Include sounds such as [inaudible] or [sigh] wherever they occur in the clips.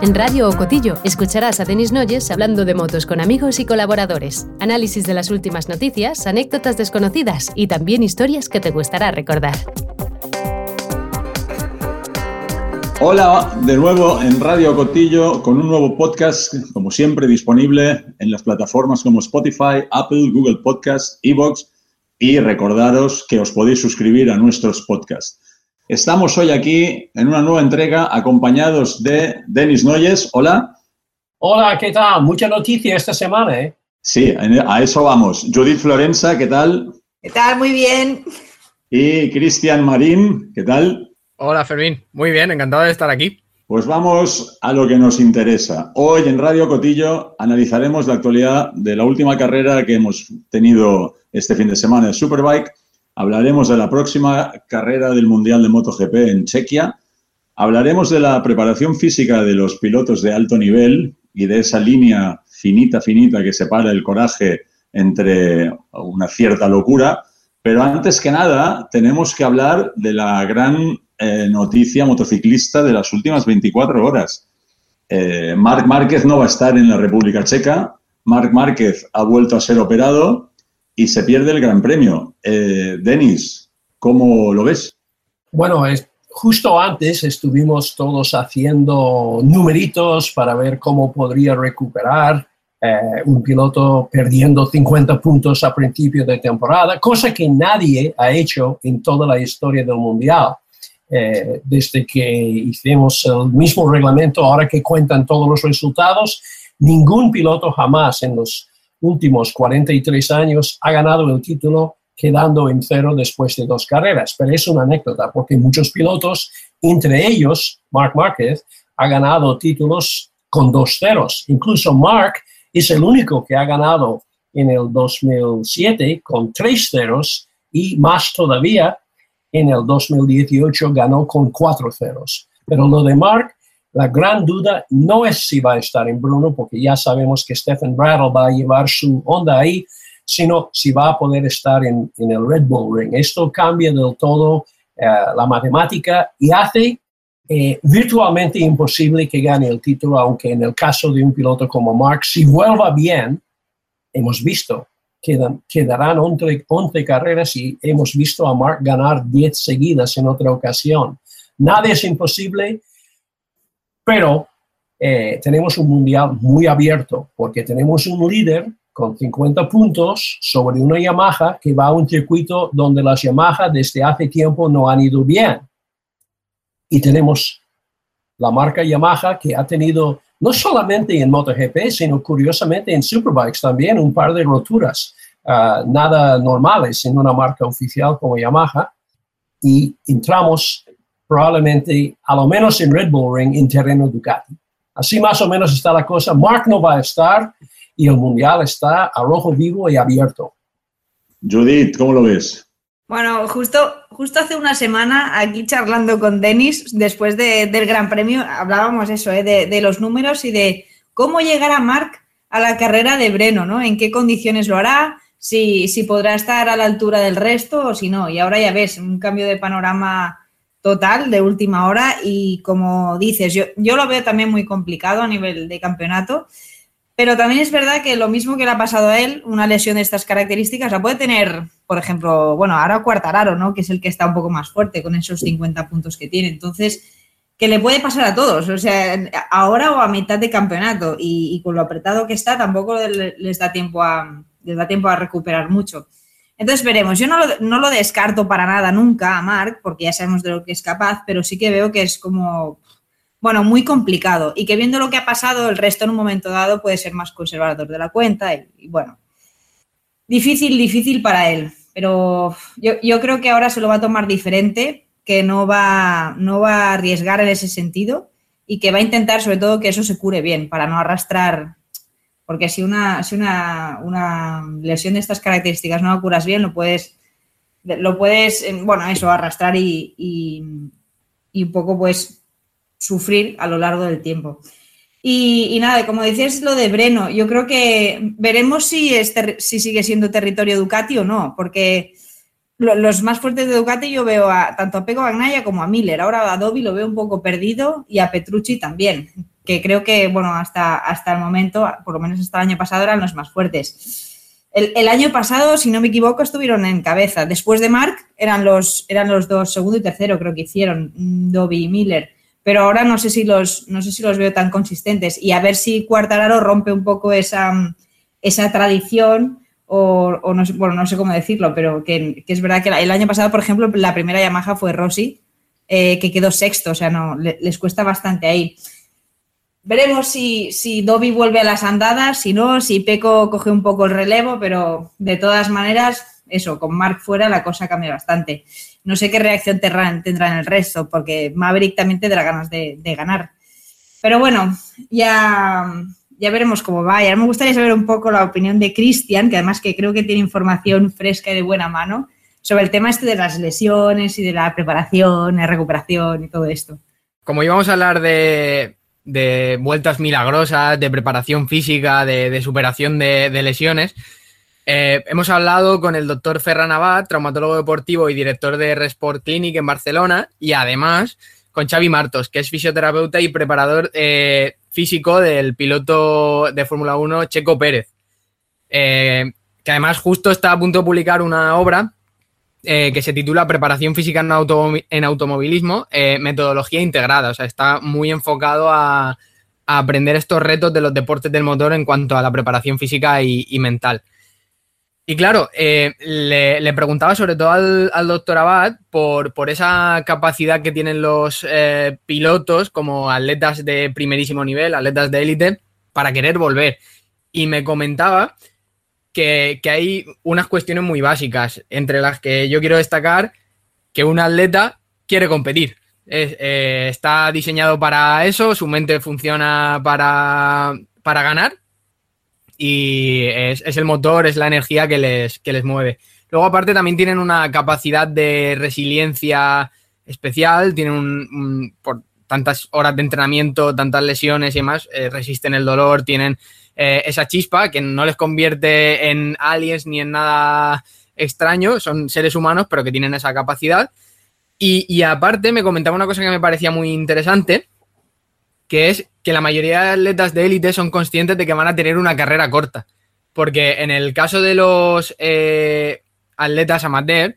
En Radio Ocotillo escucharás a Denis Noyes hablando de motos con amigos y colaboradores, análisis de las últimas noticias, anécdotas desconocidas y también historias que te gustará recordar. Hola, de nuevo en Radio Cotillo con un nuevo podcast, como siempre, disponible en las plataformas como Spotify, Apple, Google Podcast, Evox y recordaros que os podéis suscribir a nuestros podcasts. Estamos hoy aquí en una nueva entrega acompañados de Denis Noyes. Hola. Hola, ¿qué tal? Mucha noticia esta semana, ¿eh? Sí, a eso vamos. Judith Florenza, ¿qué tal? ¿Qué tal? Muy bien. Y Cristian Marín, ¿qué tal? Hola Fermín, muy bien, encantado de estar aquí. Pues vamos a lo que nos interesa. Hoy en Radio Cotillo analizaremos la actualidad de la última carrera que hemos tenido este fin de semana de Superbike. Hablaremos de la próxima carrera del Mundial de MotoGP en Chequia. Hablaremos de la preparación física de los pilotos de alto nivel y de esa línea finita, finita que separa el coraje entre una cierta locura. Pero antes que nada, tenemos que hablar de la gran eh, noticia motociclista de las últimas 24 horas. Eh, Marc Márquez no va a estar en la República Checa. Marc Márquez ha vuelto a ser operado y se pierde el Gran Premio. Eh, Denis, ¿cómo lo ves? Bueno, es, justo antes estuvimos todos haciendo numeritos para ver cómo podría recuperar un piloto perdiendo 50 puntos a principio de temporada, cosa que nadie ha hecho en toda la historia del Mundial. Eh, desde que hicimos el mismo reglamento, ahora que cuentan todos los resultados, ningún piloto jamás en los últimos 43 años ha ganado el título quedando en cero después de dos carreras. Pero es una anécdota, porque muchos pilotos, entre ellos Mark Márquez, ha ganado títulos con dos ceros. Incluso Mark es el único que ha ganado en el 2007 con tres ceros y más todavía en el 2018 ganó con cuatro ceros. Pero lo de Mark, la gran duda no es si va a estar en Bruno, porque ya sabemos que Stephen Brattle va a llevar su onda ahí, sino si va a poder estar en, el Red Bull Ring. Esto cambia del todo eh, la matemática y hace eh, virtualmente imposible que gane el título, aunque en el caso de un piloto como Mark, si vuelva bien, hemos visto quedan, quedarán 11, carreras y hemos visto a Mark ganar 10 seguidas en otra ocasión. Nada es imposible, pero eh, tenemos un mundial muy abierto porque tenemos un líder con 50 puntos sobre una Yamaha que va a un circuito donde las Yamaha desde hace tiempo no han ido bien. Y tenemos la marca Yamaha que ha tenido no solamente en MotoGP, sino curiosamente en Superbikes también, un par de roturas ah, nada normales en una marca oficial como Yamaha. Y entramos probablemente, a lo menos en Red Bull Ring, en terreno Ducati. Así más o menos está la cosa. Mark no va a estar y el Mundial está a rojo vivo y abierto. Judith, ¿cómo lo ves? Bueno, justo, justo hace una semana, aquí charlando con Denis, después del Gran Premio, hablábamos eso, ¿eh? de, los números y de cómo llegará Marc a la carrera de Breno, ¿no? En qué condiciones lo hará, si, si podrá estar a la altura del resto o si no. Y ahora ya ves, un cambio de panorama total de última hora y como dices, yo, yo lo veo también muy complicado a nivel de campeonato. Pero también es verdad que lo mismo que le ha pasado a él, una lesión de estas características, la puede tener, por ejemplo, bueno, ahora Cuartararo, ¿no? Que es el que está un poco más fuerte con esos 50 puntos que tiene. Entonces, que le puede pasar a todos, o sea, ahora o a mitad de campeonato y, con lo apretado que está, tampoco les da tiempo a, les da tiempo a recuperar mucho. Entonces veremos, yo no lo, no lo descarto para nada nunca a Marc, porque ya sabemos de lo que es capaz, pero sí que veo que es como bueno, muy complicado. Y que viendo lo que ha pasado, el resto en un momento dado puede ser más conservador de la cuenta y, bueno, difícil, difícil para él, pero yo, creo que ahora se lo va a tomar diferente, que no va, no va a arriesgar en ese sentido y que va a intentar sobre todo que eso se cure bien para no arrastrar, porque si una, si una, una lesión de estas características no la curas bien, lo puedes, lo puedes, bueno, eso, arrastrar y, y, un poco pues sufrir a lo largo del tiempo. Y, nada, como decías lo de Breno, yo creo que veremos si, si sigue siendo territorio Ducati o no, porque los más fuertes de Ducati yo veo a, tanto a Pego Bagnaya como a Miller. Ahora a Dobby lo veo un poco perdido y a Petrucci también. Que creo que, bueno, hasta, hasta el momento, por lo menos hasta el año pasado, eran los más fuertes. El, año pasado, si no me equivoco, estuvieron en cabeza. Después de Mark eran los, eran los dos, segundo y tercero, creo que hicieron, mm, Dobby y Miller. Pero ahora no sé si los, no sé si los veo tan consistentes. Y a ver si Cuartararo rompe un poco esa, esa tradición o, no, sé, bueno, no sé cómo decirlo, pero que, es verdad que el año pasado, por ejemplo, la primera Yamaha fue Rossi, eh, que quedó sexto, o sea, no, les cuesta bastante ahí. Veremos si, si Dobby vuelve a las andadas, si no, si Peco coge un poco el relevo, pero de todas maneras, eso, con Mark fuera la cosa cambia bastante. No sé qué reacción tendrán, tendrán el resto, porque Maverick también tendrá ganas de, ganar. Pero bueno, ya, ya veremos cómo va. Y ahora me gustaría saber un poco la opinión de Cristian, que además que creo que tiene información fresca y de buena mano, sobre el tema este de las lesiones y de la preparación, la recuperación y todo esto. Como íbamos a hablar de, de vueltas milagrosas, de preparación física, de, superación de, lesiones. Eh, hemos hablado con el doctor Ferran Abad, traumatólogo deportivo y director de Resport Clinic en Barcelona, y además con Xavi Martos, que es fisioterapeuta y preparador eh, físico del piloto de Fórmula 1 Checo Pérez, eh, que además justo está a punto de publicar una obra eh, que se titula Preparación física en, automovilismo, eh, metodología integrada. O sea, está muy enfocado a, aprender estos retos de los deportes del motor en cuanto a la preparación física y, mental. Y claro, eh, le, preguntaba sobre todo al, doctor Abad por, por, esa capacidad que tienen los pilotos como atletas de primerísimo nivel, atletas de élite, para querer volver. Y me comentaba que, hay unas cuestiones muy básicas, entre las que yo quiero destacar que un atleta quiere competir. Eh, está diseñado para eso, su mente funciona para, ganar y es, el motor, es la energía que les, les mueve. Luego aparte también tienen una capacidad de resiliencia especial, tienen por tantas horas de entrenamiento, tantas lesiones y demás, eh, resisten el dolor, tienen eh, esa chispa que no les convierte en aliens ni en nada extraño, son seres humanos, pero que tienen esa capacidad. Y, aparte me comentaba una cosa que me parecía muy interesante, que es que la mayoría de atletas de élite son conscientes de que van a tener una carrera corta. Porque en el caso de los eh, atletas amateur,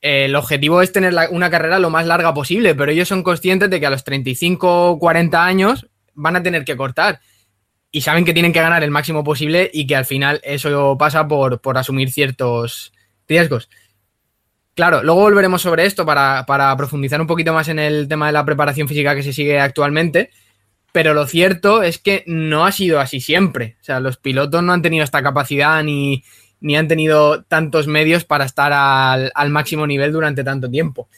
el objetivo es tener una carrera lo más larga posible, pero ellos son conscientes de que a los 35 o 40 años van a tener que cortar y saben que tienen que ganar el máximo posible y que al final eso pasa por, asumir ciertos riesgos. Claro, luego volveremos sobre esto para, profundizar un poquito más en el tema de la preparación física que se sigue actualmente, pero lo cierto es que no ha sido así siempre. O sea, los pilotos no han tenido esta capacidad ni, han tenido tantos medios para estar al, al máximo nivel durante tanto tiempo.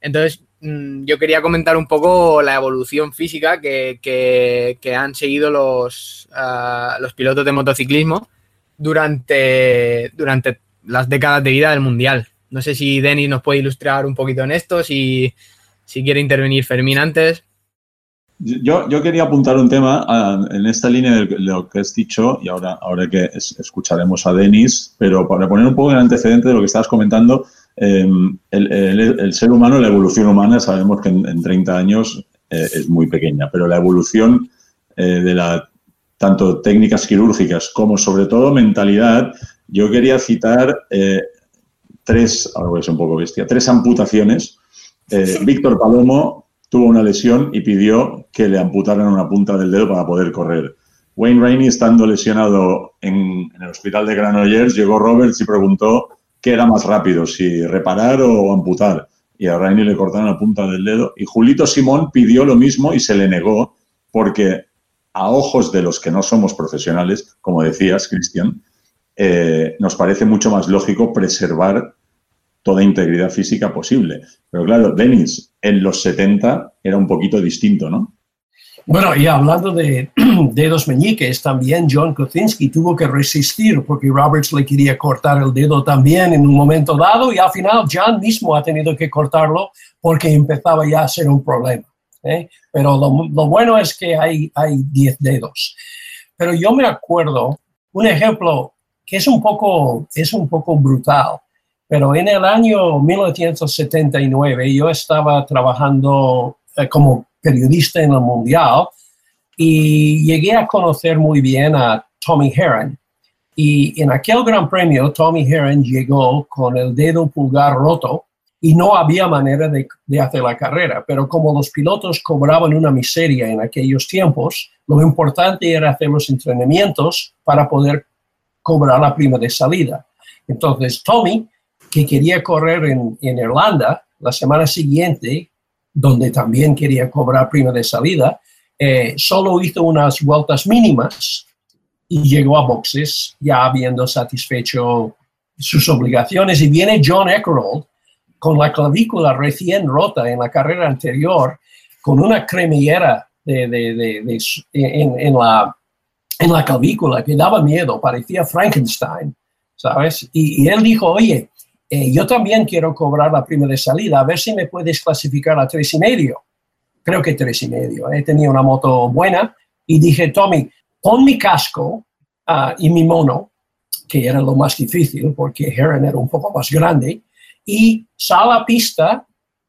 Entonces, yo quería comentar un poco la evolución física que, han seguido los, ah, los pilotos de motociclismo durante, durante las décadas de vida del Mundial. No sé si Denis nos puede ilustrar un poquito en esto, si, si quiere intervenir Fermín antes. Yo, yo, quería apuntar un tema ah, en esta línea de lo que has dicho y ahora, ahora que escucharemos a Denis, pero para poner un poco el antecedente de lo que estabas comentando, Em, el, ser humano, la evolución humana, sabemos que en, 30 años eh, es muy pequeña, pero la evolución eh, de la, tanto técnicas quirúrgicas como sobre todo mentalidad, yo quería citar eh, tres, ahora es un poco bestia, tres amputaciones. Víctor Palomo tuvo una lesión y pidió que le amputaran una punta del dedo para poder correr. Wayne Rainey, estando lesionado en, en el hospital de Granollers, llegó Roberts y preguntó qué era más rápido, si reparar o amputar. Y a Rainy le cortaron la punta del dedo. Y Julito Simón pidió lo mismo y se le negó porque a ojos de los que no somos profesionales, como decías, Cristian, eh, nos parece mucho más lógico preservar toda integridad física posible. Pero claro, Denis, en los 70 era un poquito distinto, ¿no? Bueno, y hablando de [clears throat] dedos meñiques, también John Kocinski tuvo que resistir porque Roberts le quería cortar el dedo también en un momento dado y al final John mismo ha tenido que cortarlo porque empezaba ya a ser un problema. ¿eh? Pero lo, bueno es que hay 10 dedos. Pero yo me acuerdo un ejemplo que es un poco, es un poco brutal, pero en el año 1979 yo estaba trabajando eh, como periodista en el Mundial y llegué a conocer muy bien a Tommy Heron. Y en aquel Gran Premio, Tommy Heron llegó con el dedo pulgar roto y no había manera de, hacer la carrera. Pero como los pilotos cobraban una miseria en aquellos tiempos, lo importante era hacer los entrenamientos para poder cobrar la prima de salida. Entonces, Tommy, que quería correr en, en Irlanda la semana siguiente, donde también quería cobrar prima de salida, eh, solo hizo unas vueltas mínimas y llegó a boxes ya habiendo satisfecho sus obligaciones. Y viene John Eckerold con la clavícula recién rota en la carrera anterior, con una cremillera de, de, en, la, en la clavícula que daba miedo, parecía Frankenstein, ¿sabes? Y él dijo, oye, eh, yo también quiero cobrar la prima de salida, a ver si me puedes clasificar a tres y medio. Creo que tres y medio. He tenido una moto buena y dije, Tommy, pon mi casco uh, y mi mono, que era lo más difícil porque Heron era un poco más grande, y sal a pista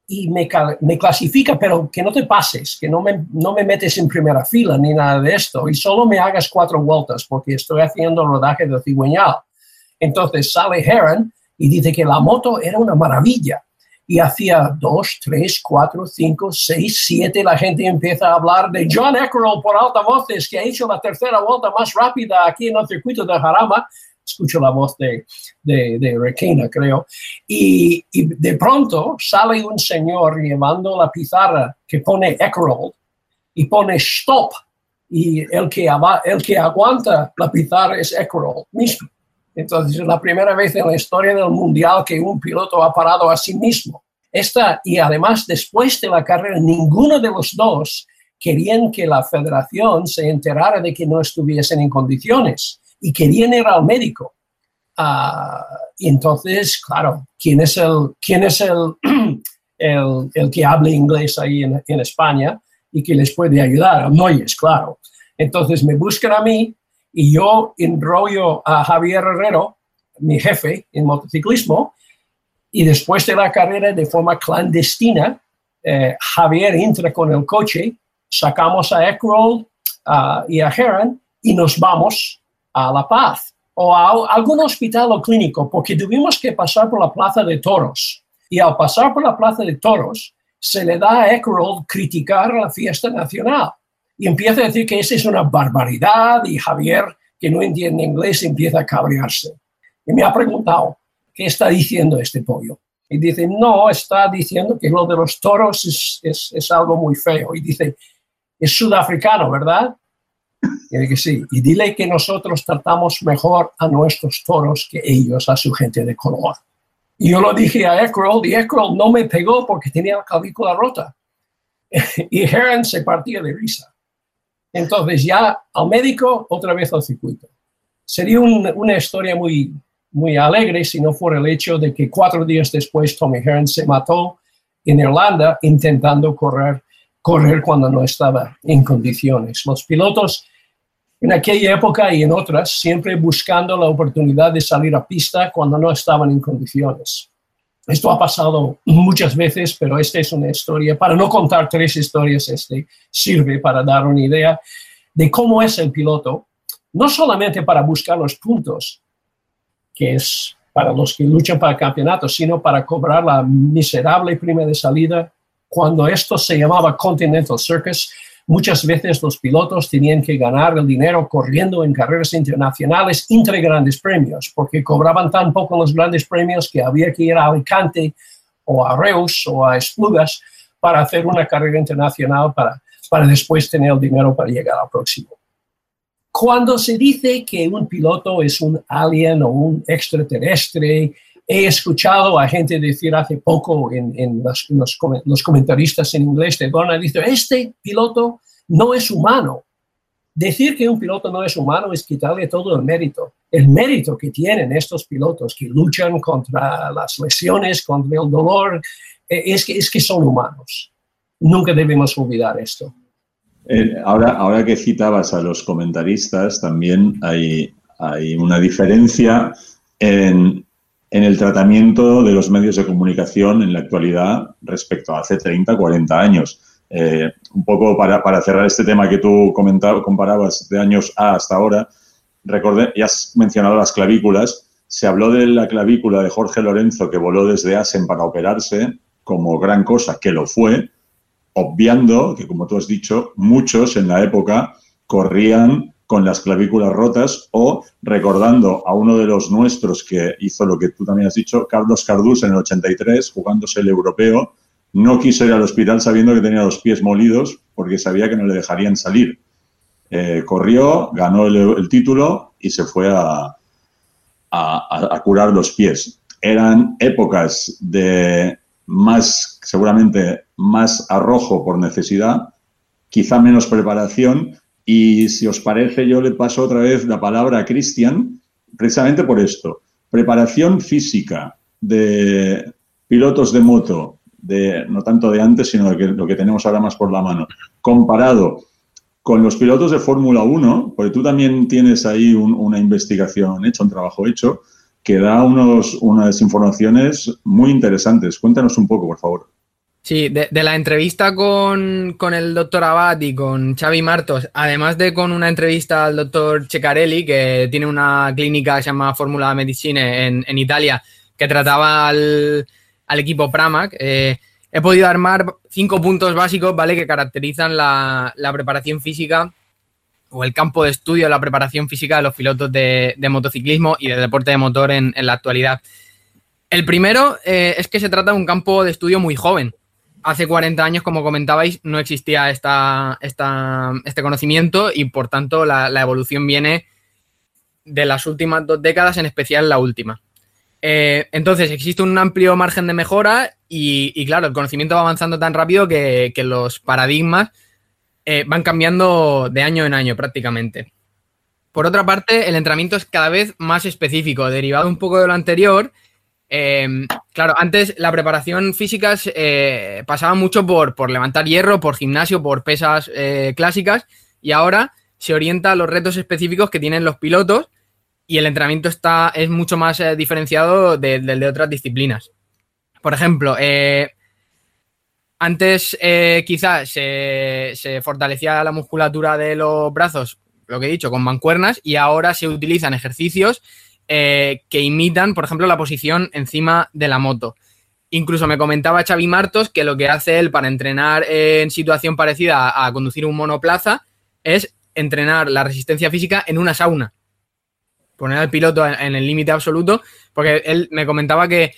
y me, me, clasifica, pero que no te pases, que no me, no me metes en primera fila ni nada de esto, y solo me hagas cuatro vueltas porque estoy haciendo rodaje de cigüeñal. Entonces sale Heron y dice que la moto era una maravilla. Y hacía dos, tres, cuatro, cinco, seis, siete, la gente empieza a hablar de John Eckerall por altavoces, que ha hecho la tercera vuelta más rápida aquí en el circuito de Jarama. Escucho la voz de, de, de Requena, creo. Y, de pronto sale un señor llevando la pizarra que pone Eckerall y pone stop. Y el que, el que aguanta la pizarra es Eckerall mismo. Entonces, es la primera vez en la historia del mundial que un piloto ha parado a sí mismo. Esta, y además, después de la carrera, ninguno de los dos querían que la federación se enterara de que no estuviesen en condiciones y querían ir al médico. Uh, y entonces, claro, ¿quién es el, quién es el, [clears throat] el, el que habla inglés ahí en, en, España y que les puede ayudar? Noyes, claro. Entonces me buscan a mí y yo enrollo a Javier Herrero, mi jefe en motociclismo, y después de la carrera, de forma clandestina, eh, Javier entra con el coche, sacamos a Eckroll y a Heron y nos vamos a La Paz o a algún hospital o clínico, porque tuvimos que pasar por la Plaza de Toros. Y al pasar por la Plaza de Toros, se le da a Eckroll criticar la fiesta nacional y empieza a decir que esa es una barbaridad y Javier, que no entiende inglés, empieza a cabrearse. Y me ha preguntado, ¿qué está diciendo este pollo? Y dice, no, está diciendo que lo de los toros es, es, es algo muy feo. Y dice, es sudafricano, ¿verdad? Y dice que sí. Y dile que nosotros tratamos mejor a nuestros toros que ellos, a su gente de color. Y yo lo dije a Eckerl y Eckerl no me pegó porque tenía la clavícula rota. [laughs] y Heron se partía de risa. Entonces ya al médico, otra vez al circuito. Sería un, una historia muy, muy alegre si no fuera el hecho de que cuatro días después Tommy Hearn se mató en Irlanda intentando correr, correr cuando no estaba en condiciones. Los pilotos en aquella época y en otras siempre buscando la oportunidad de salir a pista cuando no estaban en condiciones. Esto ha pasado muchas veces, pero esta es una historia, para no contar tres historias, este sirve para dar una idea de cómo es el piloto, no solamente para buscar los puntos, que es para los que luchan para el campeonato, sino para cobrar la miserable prima de salida. Cuando esto se llamaba Continental Circus, Muchas veces los pilotos tenían que ganar el dinero corriendo en carreras internacionales entre grandes premios, porque cobraban tan poco los grandes premios que había que ir a Alicante o a Reus o a Esplugas para hacer una carrera internacional para, para después tener el dinero para llegar al próximo. Cuando se dice que un piloto es un alien o un extraterrestre, he escuchado a gente decir hace poco en, en, los, los, comentaristas en inglés de Donna, dice, este piloto no es humano. Decir que un piloto no es humano es quitarle todo el mérito. El mérito que tienen estos pilotos que luchan contra las lesiones, contra el dolor, eh, es que, es que son humanos. Nunca debemos olvidar esto. Eh, ahora, ahora que citabas a los comentaristas, también hay, hay una diferencia en en el tratamiento de los medios de comunicación en la actualidad respecto a hace 30, 40 años. Eh, un poco para, para, cerrar este tema que tú comparabas de años A hasta ahora, recordé, ya has mencionado las clavículas, se habló de la clavícula de Jorge Lorenzo que voló desde Asen para operarse como gran cosa, que lo fue, obviando que, como tú has dicho, muchos en la época corrían con las clavículas rotas o recordando a uno de los nuestros que hizo lo que tú también has dicho, Carlos Cardús en el 83, jugándose el europeo, no quiso ir al hospital sabiendo que tenía los pies molidos porque sabía que no le dejarían salir. Eh, corrió, ganó el, título y se fue a, a curar los pies. Eran épocas de más, seguramente más arrojo por necesidad, quizá menos preparación, y si os parece, yo le paso otra vez la palabra a Cristian, precisamente por esto. Preparación física de pilotos de moto, de, no tanto de antes, sino de lo que tenemos ahora más por la mano, comparado con los pilotos de Fórmula 1, porque tú también tienes ahí una investigación hecha, un trabajo hecho, que da unos, unas informaciones muy interesantes. Cuéntanos un poco, por favor. Sí, de, la entrevista con, el doctor Abad y con Xavi Martos, además de con una entrevista al doctor Ceccarelli, que tiene una clínica que se llama Fórmula Medicine en, Italia, que trataba al, equipo Pramac, eh, he podido armar cinco puntos básicos, ¿vale? Que caracterizan la, preparación física o el campo de estudio de la preparación física de los pilotos de, motociclismo y de deporte de motor en, la actualidad. El primero eh, es que se trata de un campo de estudio muy joven hace 40 años, como comentabais, no existía esta, este conocimiento y por tanto la, evolución viene de las últimas dos décadas, en especial la última. Eh, entonces, existe un amplio margen de mejora y, claro, el conocimiento va avanzando tan rápido que, los paradigmas eh, van cambiando de año en año prácticamente. Por otra parte, el entrenamiento es cada vez más específico, derivado un poco de lo anterior Em, claro, antes la preparación física eh, pasaba mucho por, levantar hierro, por gimnasio, por pesas eh, clásicas y ahora se orienta a los retos específicos que tienen los pilotos y el entrenamiento está, es mucho más eh, diferenciado del de, otras disciplinas. Por ejemplo, antes quizás se fortalecía la musculatura de los brazos, lo que he dicho, con mancuernas y ahora se utilizan ejercicios eh, que imitan, por ejemplo, la posición encima de la moto. Incluso me comentaba Xavi Martos que lo que hace él para entrenar en situación parecida a, conducir un monoplaza es entrenar la resistencia física en una sauna. Poner al piloto en, el límite absoluto, porque él me comentaba que,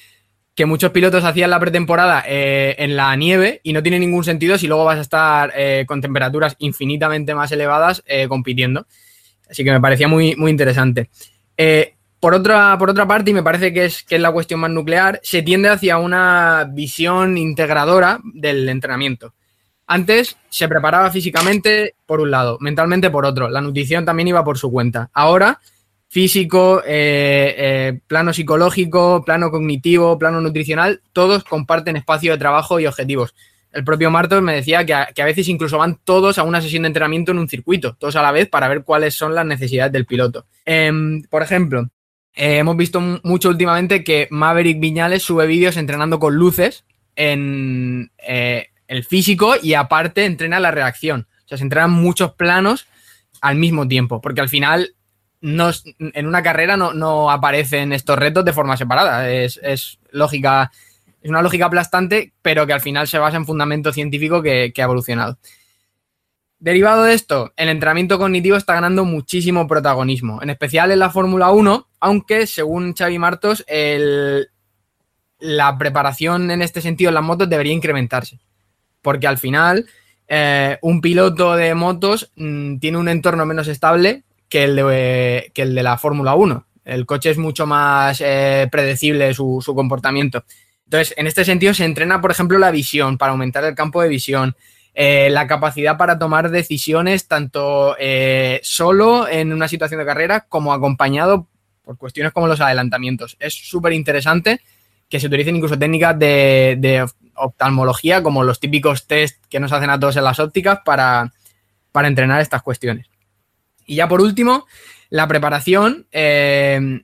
muchos pilotos hacían la pretemporada eh, en la nieve y no tiene ningún sentido si luego vas a estar eh, con temperaturas infinitamente más elevadas compitiendo. Así que me parecía muy, muy interesante. Por otra, por otra parte, y me parece que es, que es la cuestión más nuclear, se tiende hacia una visión integradora del entrenamiento. Antes se preparaba físicamente por un lado, mentalmente por otro. La nutrición también iba por su cuenta. Ahora, físico, eh, eh, plano psicológico, plano cognitivo, plano nutricional, todos comparten espacio de trabajo y objetivos. El propio Martos me decía que a, veces incluso van todos a una sesión de entrenamiento en un circuito, todos a la vez, para ver cuáles son las necesidades del piloto. Em, por ejemplo, eh, hemos visto mucho últimamente que Maverick Viñales sube vídeos entrenando con luces en eh, el físico y aparte entrena la reacción. O sea, se entrenan muchos planos al mismo tiempo, porque al final en una carrera no, aparecen estos retos de forma separada. Es, lógica, es una lógica aplastante, pero que al final se basa en fundamento científico que ha evolucionado. Derivado de esto, el entrenamiento cognitivo está ganando muchísimo protagonismo, en especial en la Fórmula 1, aunque según Xavi Martos, la preparación en este sentido en las motos debería incrementarse, porque al final eh, un piloto de motos mm, tiene un entorno menos estable que el de, que el de la Fórmula 1. El coche es mucho más eh, predecible su, su comportamiento. Entonces, en este sentido se entrena, por ejemplo, la visión para aumentar el campo de visión. Eh, la capacidad para tomar decisiones tanto eh, solo en una situación de carrera como acompañado por cuestiones como los adelantamientos. Es súper interesante que se utilicen incluso técnicas de, oftalmología como los típicos test que nos hacen a todos en las ópticas para, entrenar estas cuestiones. Y ya por último, la preparación eh,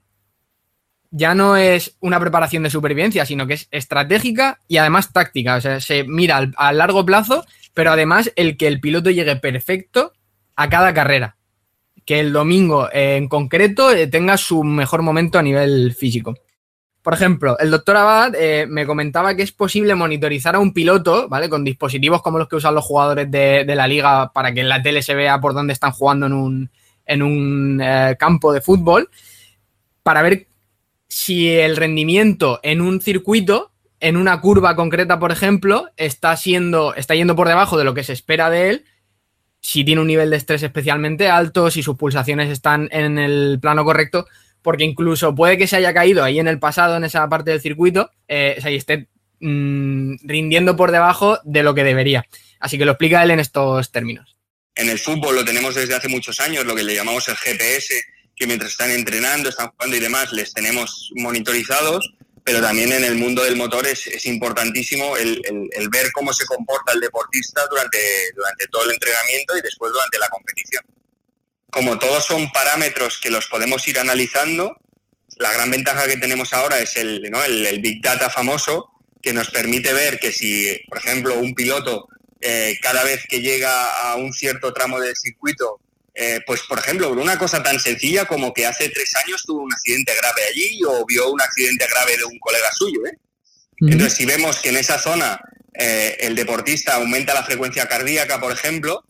ya no es una preparación de supervivencia, sino que es estratégica y además táctica. O sea, se mira a largo plazo pero además el que el piloto llegue perfecto a cada carrera. Que el domingo en concreto eh, tenga su mejor momento a nivel físico. Por ejemplo, el doctor Abad eh, me comentaba que es posible monitorizar a un piloto, ¿vale? Con dispositivos como los que usan los jugadores de, la liga para que en la tele se vea por dónde están jugando en un, en un eh, campo de fútbol, para ver si el rendimiento en un circuito, en una curva concreta, por ejemplo, está siendo, está yendo por debajo de lo que se espera de él, si tiene un nivel de estrés especialmente alto, si sus pulsaciones están en el plano correcto, porque incluso puede que se haya caído ahí en el pasado, en esa parte del circuito, eh, sea, y esté mm, rindiendo por debajo de lo que debería. Así que lo explica él en estos términos. En el fútbol lo tenemos desde hace muchos años, lo que le llamamos el GPS, que mientras están entrenando, están jugando y demás, les tenemos monitorizados, pero también en el mundo del motor es, importantísimo el, el, ver cómo se comporta el deportista durante, durante todo el entrenamiento y después durante la competición. Como todos son parámetros que los podemos ir analizando, la gran ventaja que tenemos ahora es el, el, Big Data famoso, que nos permite ver que si, por ejemplo, un piloto eh, cada vez que llega a un cierto tramo del circuito, eh, pues por ejemplo, por una cosa tan sencilla como que hace tres años tuvo un accidente grave allí o vio un accidente grave de un colega suyo. ¿eh? Entonces, si vemos que en esa zona el deportista aumenta la frecuencia cardíaca, por ejemplo,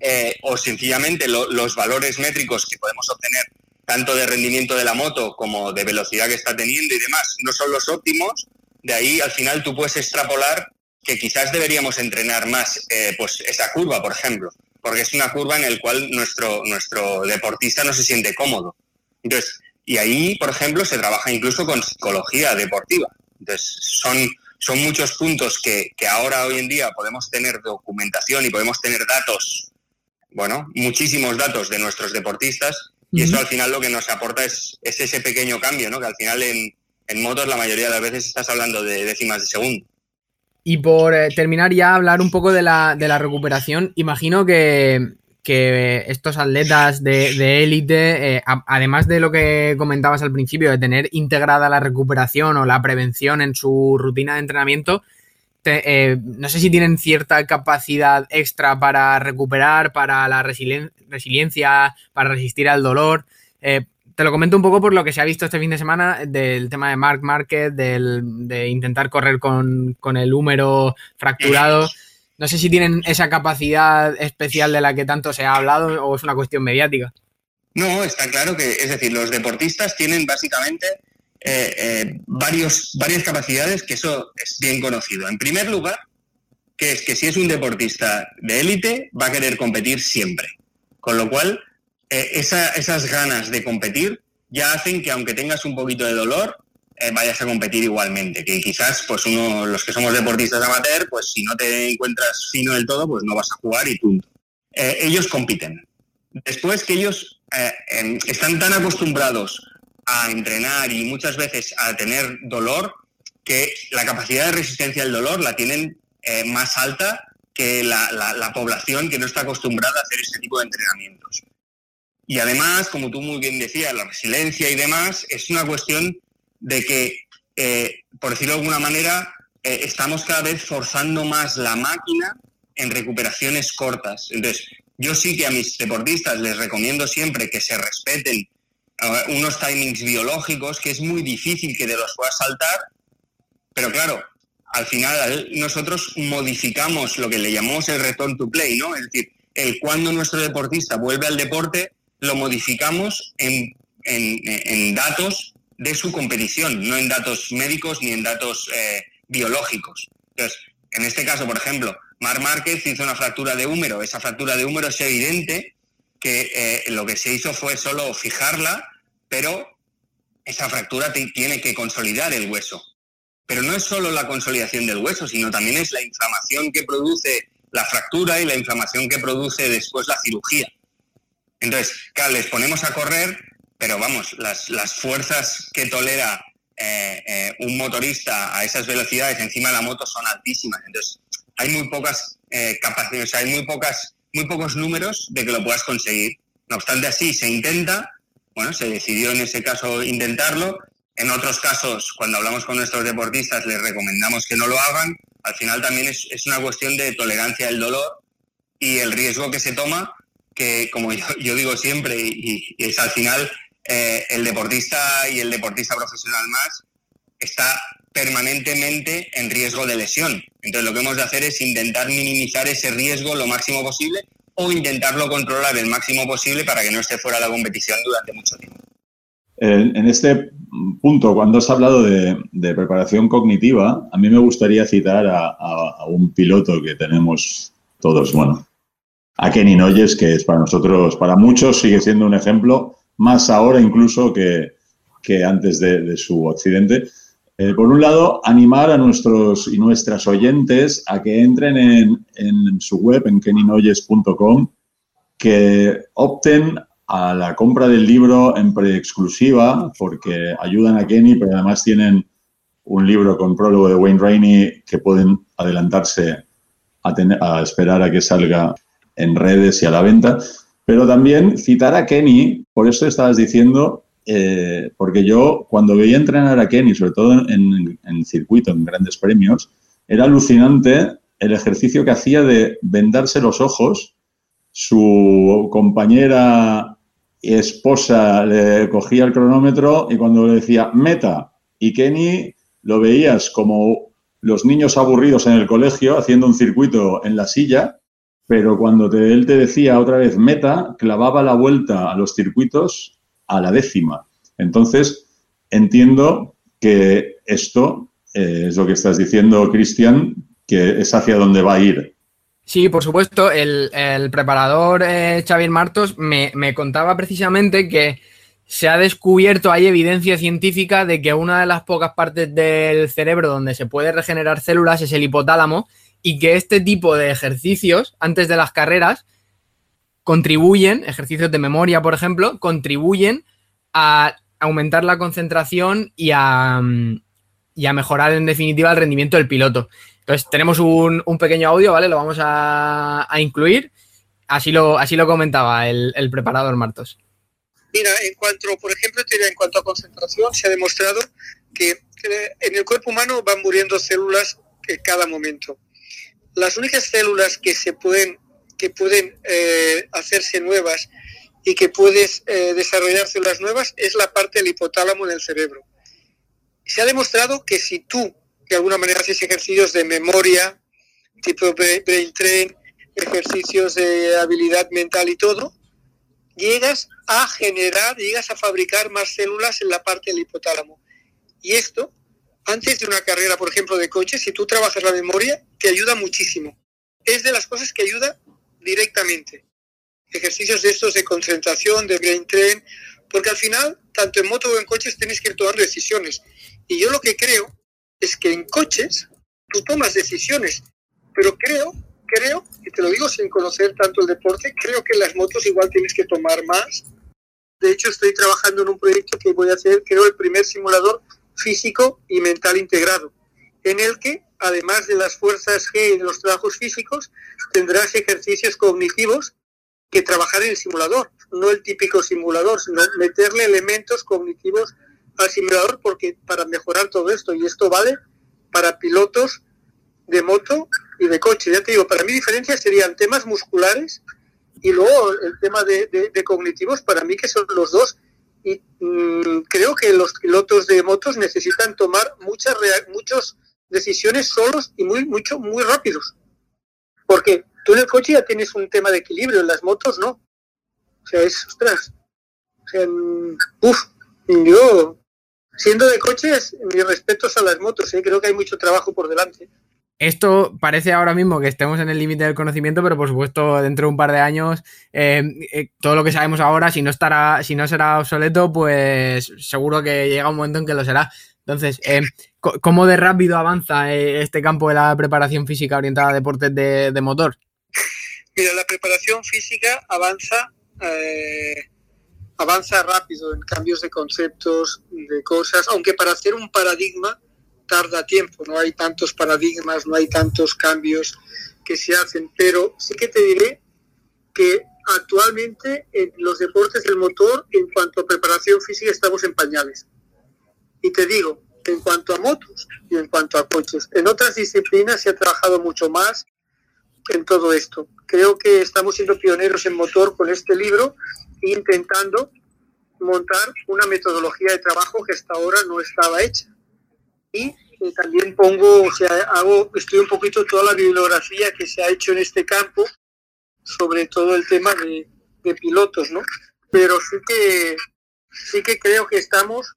eh, o sencillamente los valores métricos que podemos obtener tanto de rendimiento de la moto como de velocidad que está teniendo y demás no son los óptimos, de ahí al final tú puedes extrapolar que quizás deberíamos entrenar más eh, pues esa curva, por ejemplo, porque es una curva en la cual nuestro, nuestro deportista no se siente cómodo. Entonces, y ahí, por ejemplo, se trabaja incluso con psicología deportiva. Entonces, son, son muchos puntos que, que ahora, hoy en día, podemos tener documentación y podemos tener datos bueno, muchísimos datos de nuestros deportistas y eso al final lo que nos aporta es, ese pequeño cambio, ¿no? Que al final en, motos la mayoría de las veces estás hablando de décimas de segundo. Y por eh, terminar ya hablar un poco de la, recuperación, imagino que, estos atletas de élite, eh, además de lo que comentabas al principio, de tener integrada la recuperación o la prevención en su rutina de entrenamiento, eh, no sé si tienen cierta capacidad extra para recuperar, para la resiliencia, para resistir al dolor. Eh, te lo comento un poco por lo que se ha visto este fin de semana del tema de Mark Market, de intentar correr con, el húmero fracturado. No sé si tienen esa capacidad especial de la que tanto se ha hablado o es una cuestión mediática. No, está claro que, es decir, los deportistas tienen básicamente eh, eh, varios, varias capacidades que eso es bien conocido. En primer lugar, que es que si es un deportista de élite, va a querer competir siempre. Con lo cual, eh, esas ganas de competir ya hacen que aunque tengas un poquito de dolor, vayas a competir igualmente. Que quizás, pues uno, los que somos deportistas amateur, pues si no te encuentras fino del todo, pues no vas a jugar y punto. ellos compiten. Después que ellos em, están tan acostumbrados a entrenar y muchas veces a tener dolor, que la capacidad de resistencia al dolor la tienen eh, más alta que la, población que no está acostumbrada a hacer este tipo de entrenamientos. Y además, como tú muy bien decías, la resiliencia y demás es una cuestión de que, eh, por decirlo de alguna manera, eh, estamos cada vez forzando más la máquina en recuperaciones cortas. Entonces, yo sí que a mis deportistas les recomiendo siempre que se respeten unos timings biológicos que es muy difícil que de los puedas saltar, pero claro, al final nosotros modificamos lo que le llamamos el return to play, ¿no? Es decir, el cuando nuestro deportista vuelve al deporte, lo modificamos en, datos de su competición, no en datos médicos ni en datos eh, biológicos. Entonces, en este caso, por ejemplo, Mar Márquez hizo una fractura de húmero. Esa fractura de húmero es evidente que eh, lo que se hizo fue solo fijarla, pero esa fractura tiene que consolidar el hueso. Pero no es solo la consolidación del hueso, sino también es la inflamación que produce la fractura y la inflamación que produce después la cirugía. Entonces, claro, les ponemos a correr, pero vamos, las, fuerzas que tolera eh, eh, un motorista a esas velocidades encima de la moto son altísimas. Entonces, hay muy pocas capacidades, hay muy pocas muy pocos números de que lo puedas conseguir. No obstante, así se intenta, bueno, se decidió en ese caso intentarlo, En otros casos, cuando hablamos con nuestros deportistas, les recomendamos que no lo hagan. Al final también es, una cuestión de tolerancia al dolor y el riesgo que se toma, que como yo, digo siempre, y, es al final eh, el deportista y el deportista profesional más está permanentemente en riesgo de lesión. Entonces lo que hemos de hacer es intentar minimizar ese riesgo lo máximo posible o intentarlo controlar el máximo posible para que no esté fuera de la competición durante mucho tiempo. En, este punto, cuando has hablado de, preparación cognitiva, a mí me gustaría citar a, un piloto que tenemos todos, bueno, a Kenny Noyes, que es para nosotros, para muchos, sigue siendo un ejemplo, más ahora incluso que, antes de, su accidente. Eh, por un lado, animar a nuestros y nuestras oyentes a que entren en, en su web, en kennynoyes.com, que opten a la compra del libro en preexclusiva, porque ayudan a Kenny, pero además tienen un libro con prólogo de Wayne Rainey que pueden adelantarse a, a esperar a que salga en redes y a la venta. Pero también citar a Kenny, por eso estabas diciendo, eh, porque yo cuando veía entrenar a Kenny, sobre todo en, circuito, en grandes premios, era alucinante el ejercicio que hacía de vendarse los ojos. Su compañera esposa le cogía el cronómetro y cuando le decía meta, y Kenny lo veías como los niños aburridos en el colegio haciendo un circuito en la silla, pero cuando él te decía otra vez meta, clavaba la vuelta a los circuitos a la décima. Entonces, entiendo que esto eh, es lo que estás diciendo, Cristian, que es hacia donde va a ir Sí, por supuesto. El, preparador eh, Xavier Martos me, contaba precisamente que se ha descubierto, hay evidencia científica de que una de las pocas partes del cerebro donde se puede regenerar células es el hipotálamo y que este tipo de ejercicios antes de las carreras contribuyen, ejercicios de memoria, por ejemplo, contribuyen a aumentar la concentración y a, y a mejorar en definitiva el rendimiento del piloto. Entonces, tenemos un, pequeño audio, ¿vale? Lo vamos a, incluir. Así lo, así lo comentaba el, preparador Martos. Mira, en cuanto, por ejemplo, en cuanto a concentración, se ha demostrado que en el cuerpo humano van muriendo células en cada momento. Las únicas células que se pueden, que pueden eh, hacerse nuevas y que puedes eh, desarrollar células nuevas es la parte del hipotálamo en el cerebro. Se ha demostrado que si tú de alguna manera haces ejercicios de memoria, tipo brain train, ejercicios de habilidad mental y todo, llegas a generar, llegas a fabricar más células en la parte del hipotálamo. Y esto, antes de una carrera, por ejemplo, de coche, si tú trabajas la memoria, te ayuda muchísimo. Es de las cosas que ayuda directamente. Ejercicios de estos de concentración, de brain train, porque al final, tanto en moto o en coches, tienes que tomando decisiones. Y yo lo que creo es que en coches tú tomas decisiones, pero creo, creo, y te lo digo sin conocer tanto el deporte, creo que en las motos igual tienes que tomar más. De hecho, estoy trabajando en un proyecto que voy a hacer, creo, el primer simulador físico y mental integrado, en el que, además de las fuerzas G y de los trabajos físicos, tendrás ejercicios cognitivos que trabajar en el simulador, no el típico simulador, sino meterle elementos cognitivos al simulador porque para mejorar todo esto y esto vale para pilotos de moto y de coche. Ya te digo, para mí diferencias serían temas musculares y luego el tema de, cognitivos para mí que son los dos y mm, creo que los pilotos de motos necesitan tomar muchas muchas decisiones solos y muy mucho muy rápidos porque tú en el coche ya tienes un tema de equilibrio en las motos no o sea es ostras o sea mm, uff yo siendo de coches, mis respetos a las motos, ¿eh? creo que hay mucho trabajo por delante. Esto parece ahora mismo que estemos en el límite del conocimiento, pero por supuesto dentro de un par de años eh, eh, todo lo que sabemos ahora, si no estará, si no será obsoleto, pues seguro que llega un momento en que lo será. Entonces, ¿cómo de rápido avanza este campo de la preparación física orientada a deportes de, de motor? Mira, la preparación física avanza avanza rápido en cambios de conceptos, de cosas, aunque para hacer un paradigma tarda tiempo, no hay tantos paradigmas, no hay tantos cambios que se hacen, pero sí que te diré que actualmente en los deportes del motor, en cuanto a preparación física, estamos en pañales. Y te digo, en cuanto a motos y en cuanto a coches, en otras disciplinas se ha trabajado mucho más en todo esto. Creo que estamos siendo pioneros en motor con este libro e intentando montar una metodología de trabajo que hasta ahora no estaba hecha. Y eh, también pongo, o sea, hago, estoy un poquito toda la bibliografía que se ha hecho en este campo sobre todo el tema de, pilotos, ¿no? Pero sí que sí que creo que estamos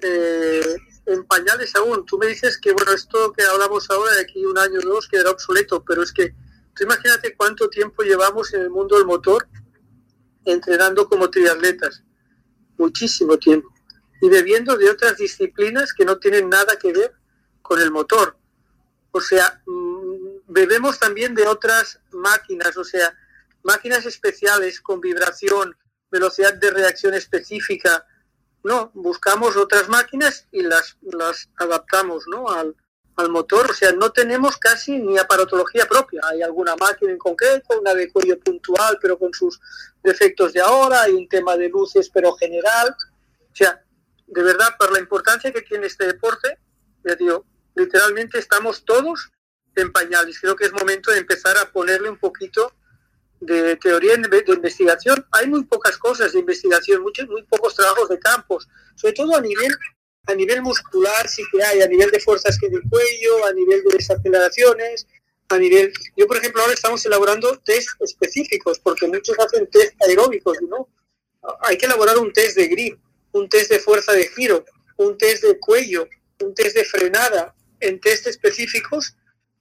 eh, en pañales aún. Tú me dices que, bueno, esto que hablamos ahora de aquí un año o dos quedará obsoleto, pero es que tú imagínate cuánto tiempo llevamos en el mundo del motor entrenando como triatletas. Muchísimo tiempo. Y bebiendo de otras disciplinas que no tienen nada que ver con el motor. O sea, mm, bebemos también de otras máquinas, o sea, máquinas especiales con vibración, velocidad de reacción específica. No, buscamos otras máquinas y las, las adaptamos ¿no? al, al motor. O sea, no tenemos casi ni aparatología propia. Hay alguna máquina en concreto, una de cuello puntual, pero con sus defectos de ahora, hay un tema de luces, pero general. O sea, de verdad, por la importancia que tiene este deporte, ya digo, literalmente estamos todos en pañales. Creo que es momento de empezar a ponerle un poquito de teoría de investigación. Hay muy pocas cosas de investigación, muchos, muy pocos trabajos de campos, sobre todo a nivel a nivel muscular sí que hay, a nivel de fuerzas que del cuello, a nivel de desaceleraciones, a nivel... Yo, por ejemplo, ahora estamos elaborando test específicos, porque muchos hacen test aeróbicos, ¿no? Hay que elaborar un test de grip, un test de fuerza de giro, un test de cuello, un test de frenada, en test específicos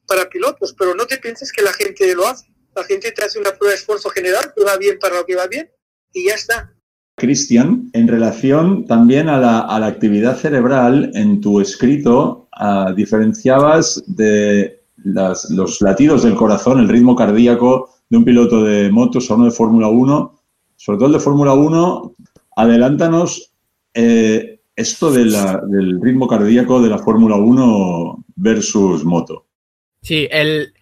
para pilotos, pero no te pienses que la gente lo hace. La gente te hace una prueba de esfuerzo general, que va bien para lo que va bien, y ya está. Cristian, en relación también a la, actividad cerebral, en tu escrito ah, diferenciabas de los latidos del corazón, el ritmo cardíaco de un piloto de motos a uno de Fórmula 1, sobre todo el de Fórmula 1. Adelántanos eh, esto del ritmo cardíaco de la Fórmula 1 versus moto. Sí, el,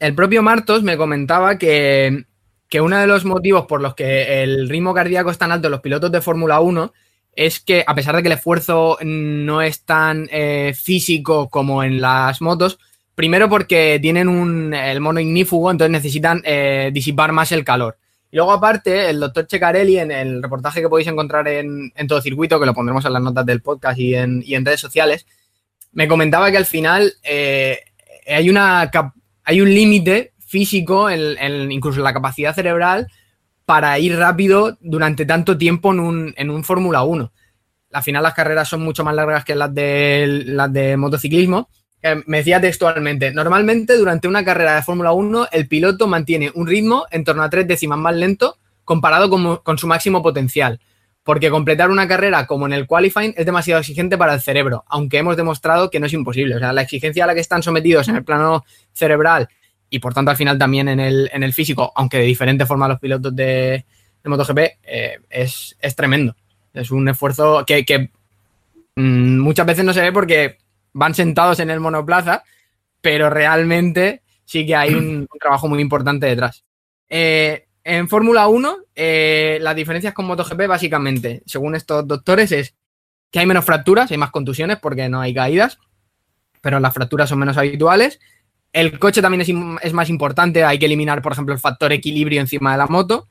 el propio Martos me comentaba que que uno de los motivos por los que el ritmo cardíaco es tan alto en los pilotos de Fórmula 1 es que a pesar de que el esfuerzo no es tan eh, físico como en las motos, primero porque tienen un, el mono ignífugo, entonces necesitan eh, disipar más el calor. Luego aparte, el doctor Checarelli en el reportaje que podéis encontrar en, todo circuito, que lo pondremos en las notas del podcast y en, redes sociales, me comentaba que al final eh, hay, una, hay un límite físico, en, incluso la capacidad cerebral, para ir rápido durante tanto tiempo en un, en un Fórmula 1. Al final las carreras son mucho más largas que las de, las de motociclismo. Eh, me decía textualmente, normalmente durante una carrera de Fórmula 1 el piloto mantiene un ritmo en torno a tres décimas más lento comparado con, con su máximo potencial porque completar una carrera como en el qualifying es demasiado exigente para el cerebro, aunque hemos demostrado que no es imposible. O sea, la exigencia a la que están sometidos en el plano cerebral y por tanto al final también en el, en el físico, aunque de diferente forma los pilotos de, MotoGP, eh, es, tremendo. Es un esfuerzo que, mm, muchas veces no se ve porque van sentados en el monoplaza, pero realmente sí que hay un, trabajo muy importante detrás. Eh, en Fórmula 1, eh, las diferencias con MotoGP básicamente, según estos doctores, es que hay menos fracturas, hay más contusiones porque no hay caídas, pero las fracturas son menos habituales el coche también es, más importante, hay que eliminar, por ejemplo, el factor equilibrio encima de la moto.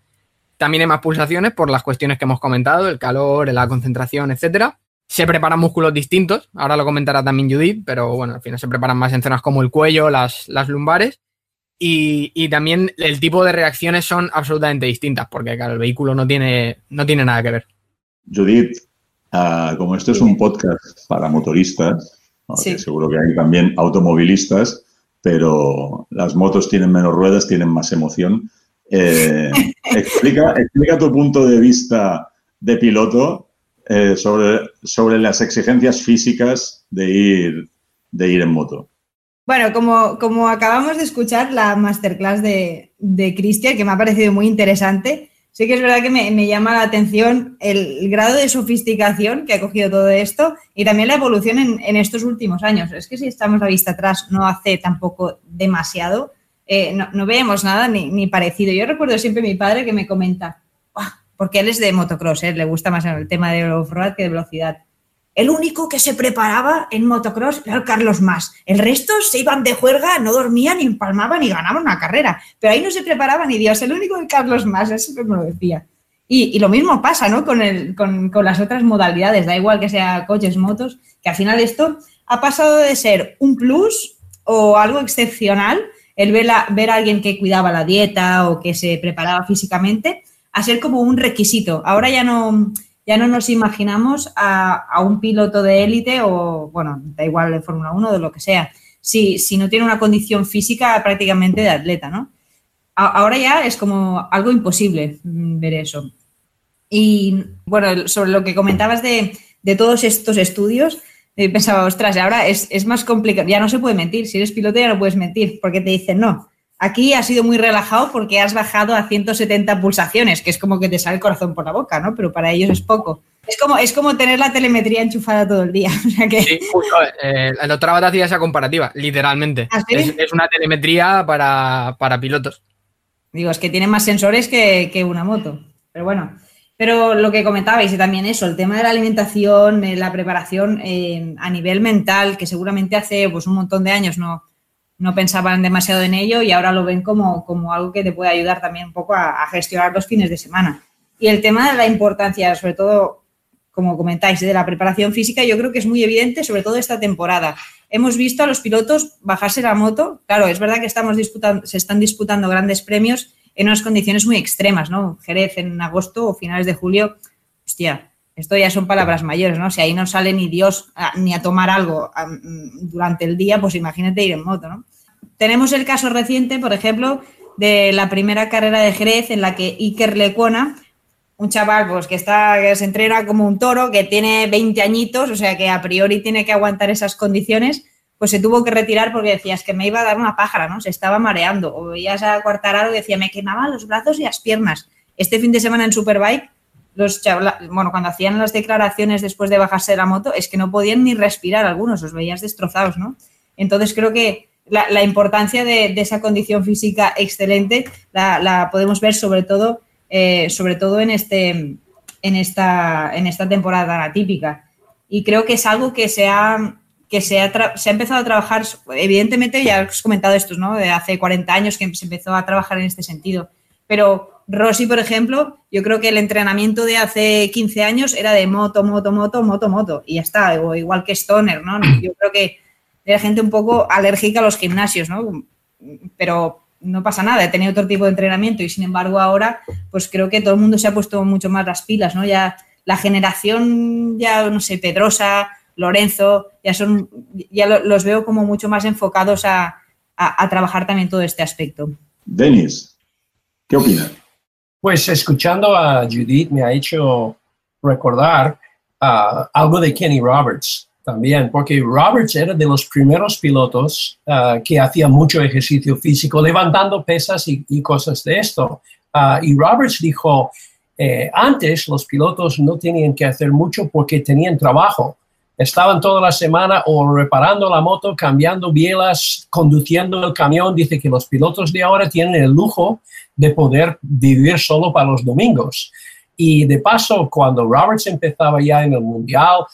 También hay más pulsaciones por las cuestiones que hemos comentado, el calor, la concentración, etcétera. Se preparan músculos distintos, ahora lo comentará también Judith, pero bueno, al final se preparan más en zonas como el cuello, las, lumbares. Y, también el tipo de reacciones son absolutamente distintas, porque claro, el vehículo no tiene, no tiene nada que ver. Judith, ah, como esto es un podcast para motoristas, seguro que hay también automovilistas, pero las motos tienen menos ruedas, tienen más emoción. Eh, [laughs] explica, explica, tu punto de vista de piloto eh, sobre, sobre las exigencias físicas de ir, de ir en moto. Bueno, como, como acabamos de escuchar la masterclass de, de Cristian, que me ha parecido muy interesante, sí que es verdad que me, llama la atención el, grado de sofisticación que ha cogido todo esto y también la evolución en, estos últimos años. Es que si estamos a vista atrás, no hace tampoco demasiado, eh, no, no, vemos nada ni, parecido. Yo recuerdo siempre a mi padre que me comenta, porque él es de motocross, ¿eh? le gusta más el tema de off-road que de velocidad. el único que se preparaba en motocross era Carlos Más. El resto se iban de juerga, no dormían, ni empalmaban y ganaban una carrera. Pero ahí no se preparaba ni Dios, el único el Carlos Más, eso me lo decía. Y, lo mismo pasa ¿no? con, las otras modalidades, da igual que sea coches, motos, que al final esto ha pasado de ser un plus o algo excepcional, el ver a alguien que cuidaba la dieta o que se preparaba físicamente, a ser como un requisito. Ahora ya no, ya no nos imaginamos a, un piloto de élite o, bueno, da igual de Fórmula 1 o de lo que sea, si, si no tiene una condición física prácticamente de atleta, ¿no? ahora ya es como algo imposible mm, ver eso. Y bueno, sobre lo que comentabas de, todos estos estudios, eh, pensaba, ostras, ahora es, es, más complicado, ya no se puede mentir, si eres piloto ya no puedes mentir, porque te dicen, no, aquí has sido muy relajado porque has bajado a 170 pulsaciones, que es como que te sale el corazón por la boca, ¿no? Pero para ellos es poco. Es como, es como tener la telemetría enchufada todo el día. [laughs] Sí, justo, eh, la otra hacía esa comparativa, literalmente. ¿Ah, es, una telemetría para, para pilotos. Digo, es que tiene más sensores que, una moto. Pero bueno, pero lo que comentabais y también eso, el tema de la alimentación, eh, la preparación eh, a nivel mental, que seguramente hace pues, un montón de años no, no pensaban demasiado en ello y ahora lo ven como, como algo que te puede ayudar también un poco a, gestionar los fines de semana. Y el tema de la importancia, sobre todo, como comentáis, de la preparación física, yo creo que es muy evidente, sobre todo esta temporada hemos visto a los pilotos bajarse la moto. Claro, es verdad que estamos disputando, se están disputando grandes premios en unas condiciones muy extremas, ¿no? Jerez en agosto o finales de julio, hostia, esto ya son palabras mayores, ¿no? Si ahí no sale ni Dios ni a tomar algo durante el día, pues imagínate ir en moto, ¿no? Tenemos el caso reciente, por ejemplo, de la primera carrera de Jerez en la que Iker Lecuona un chaval pues que está que se entrena como un toro, que tiene 20 añitos, o sea que a priori tiene que aguantar esas condiciones, pues se tuvo que retirar porque decías que me iba a dar una pájara, ¿no? Se estaba mareando. O veías a Cuartararo y decía, me quemaban los brazos y las piernas. Este fin de semana en Superbike, los bueno, cuando hacían las declaraciones después de bajarse de la moto, es que no podían ni respirar algunos, los veías destrozados, ¿no? Entonces creo que la, importancia de, esa condición física excelente la, podemos ver sobre todo eh, sobre todo en, este, en, esta, en esta temporada atípica. Y creo que es algo que se ha, que se ha, se ha empezado a trabajar, evidentemente ya he comentado esto, ¿no? De hace 40 años que se empezó a trabajar en este sentido. Pero Rossi, por ejemplo, yo creo que el entrenamiento de hace 15 años era de moto, moto, moto, moto, moto. Y ya está, o igual que Stoner, ¿no? [clears throat] Yo creo que era gente un poco alérgica a los gimnasios, ¿no? Pero no pasa nada, he tenido otro tipo de entrenamiento y sin embargo ahora pues creo que todo el mundo se ha puesto mucho más las pilas, ¿no? Ya la generación, ya no sé, Pedrosa, Lorenzo, ya son, ya los veo como mucho más enfocados a, trabajar también todo este aspecto. Denis, ¿qué opinas? Pues escuchando a Judith me ha hecho recordar ah, algo de Kenny Roberts también, porque Roberts era de los primeros pilotos ah, que hacía mucho ejercicio físico, levantando pesas y, cosas de esto. Ah, y Roberts dijo, eh, antes los pilotos no tenían que hacer mucho porque tenían trabajo. Estaban toda la semana o reparando la moto, cambiando bielas, conduciendo el camión. Dice que los pilotos de ahora tienen el lujo de poder vivir solo para los domingos. Y de paso, cuando Roberts empezaba ya en el Mundial,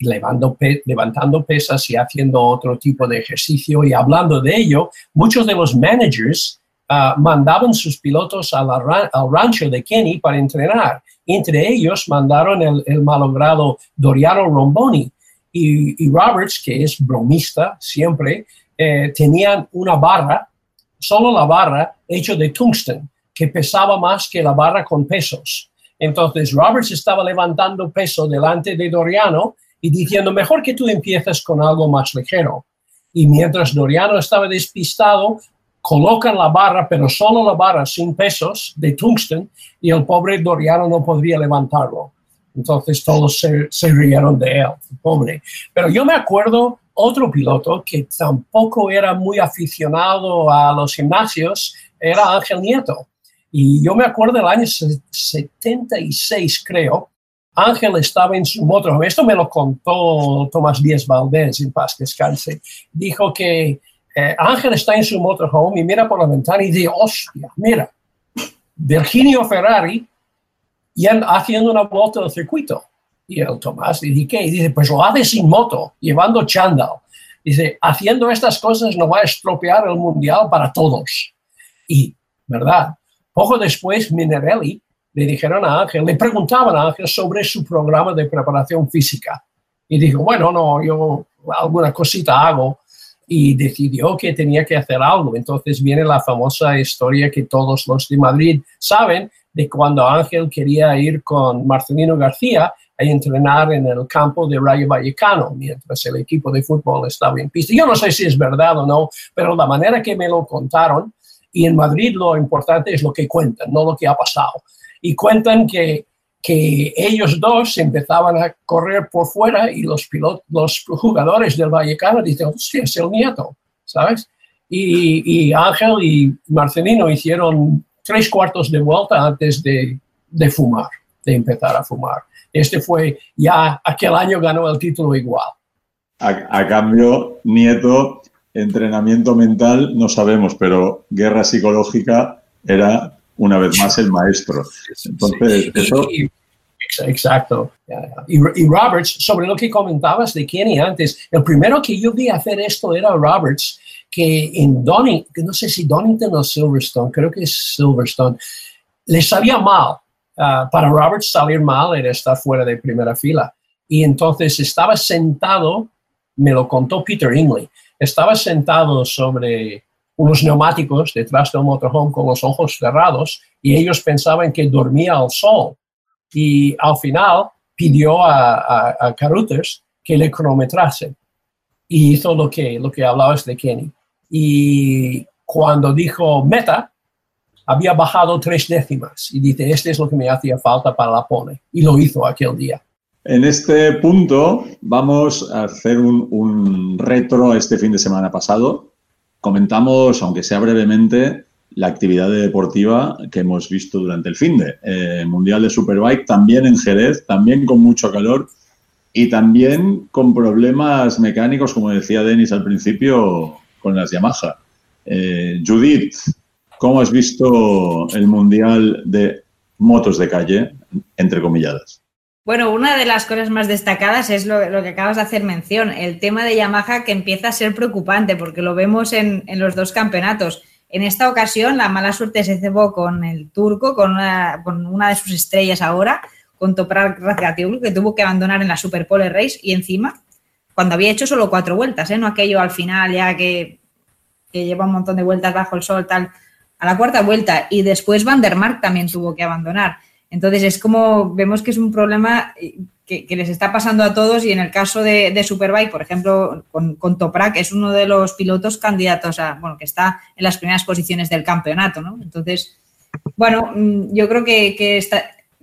levantando pesas y haciendo otro tipo de ejercicio. Y hablando de ello, muchos de los managers ah, mandaban sus pilotos al rancho de Kenny para entrenar. Entre ellos mandaron el, malogrado Doriano Romboni y, Roberts, que es bromista siempre, eh, tenían una barra, solo la barra, hecho de tungsten, que pesaba más que la barra con pesos. Entonces Roberts estaba levantando peso delante de Doriano y diciendo, mejor que tú empieces con algo más ligero. Y mientras Doriano estaba despistado, colocan la barra, pero solo la barra sin pesos de tungsten, y el pobre Doriano no podría levantarlo. Entonces todos se, rieron de él, pobre. Pero yo me acuerdo otro piloto que tampoco era muy aficionado a los gimnasios, era Ángel Nieto. Y yo me acuerdo del año 76, creo, Ángel estaba en su motorhome, esto me lo contó Tomás Díaz Valdés, en paz descanse, dijo que eh, Ángel está en su motorhome y mira por la ventana y dice, hostia, mira, Virginio Ferrari ya haciendo una vuelta del circuito. Y el Tomás le ¿qué? Y dice, pues lo hace sin moto, llevando chándal. Dice, haciendo estas cosas no va a estropear el mundial para todos. Y, ¿verdad? Poco después, Minerelli le dijeron a Ángel, le preguntaban a Ángel sobre su programa de preparación física. Y dijo, bueno, no, yo alguna cosita hago. Y decidió que tenía que hacer algo. Entonces viene la famosa historia que todos los de Madrid saben de cuando Ángel quería ir con Marcelino García a entrenar en el campo de Rayo Vallecano mientras el equipo de fútbol estaba en pista. Yo no sé si es verdad o no, pero la manera que me lo contaron, y en Madrid lo importante es lo que cuentan, no lo que ha pasado. Y cuentan que, que ellos dos empezaban a correr por fuera y los, pilotos, los jugadores del Vallecano dicen, hostia, es el nieto, ¿sabes? Y, y Ángel y Marcelino hicieron tres cuartos de vuelta antes de, de fumar, de empezar a fumar. Este fue ya aquel año ganó el título igual. A, cambio, Nieto, entrenamiento mental, no sabemos, pero guerra psicológica era una vez más el maestro. Entonces, eso... Exacto. Y, y, Roberts, sobre lo que comentabas de Kenny antes, el primero que yo vi hacer esto era Roberts, que en Donington, no sé si Donington o Silverstone, creo que es Silverstone, le sabía mal Ah, para Robert salir mal era estar fuera de primera fila. Y entonces estaba sentado, me lo contó Peter Ingley, estaba sentado sobre unos neumáticos detrás del motorhome con los ojos cerrados y ellos pensaban que dormía al sol. Y al final pidió a, a, Caruthers que le cronometrase y hizo lo que, lo que hablabas de Kenny. Y cuando dijo meta, había bajado tres décimas y dice, este es lo que me hacía falta para la pole. Y lo hizo aquel día. En este punto vamos a hacer un, retro a este fin de semana pasado. Comentamos, aunque sea brevemente, la actividad deportiva que hemos visto durante el fin de eh, Mundial de Superbike, también en Jerez, también con mucho calor y también con problemas mecánicos, como decía Denis al principio, con las Yamaha. Eh, Judith, ¿Cómo has visto el Mundial de motos de calle, entre comilladas? Bueno, una de las cosas más destacadas es lo, que acabas de hacer mención, el tema de Yamaha que empieza a ser preocupante porque lo vemos en, los dos campeonatos. En esta ocasión la mala suerte se cebó con el turco, con una, de sus estrellas ahora, con Toprak Razgatioglu, que tuvo que abandonar en la Super Pole Race y encima, cuando había hecho solo cuatro vueltas, ¿eh? no aquello al final ya que, lleva un montón de vueltas bajo el sol, tal a la cuarta vuelta y después Van der Mark también tuvo que abandonar. Entonces es como vemos que es un problema eh, que, les está pasando a todos y en el caso de, Superbike, por ejemplo, con, con, Toprak es uno de los pilotos candidatos a, bueno, que está en las primeras posiciones del campeonato. Entonces, bueno, mm, yo creo que, que,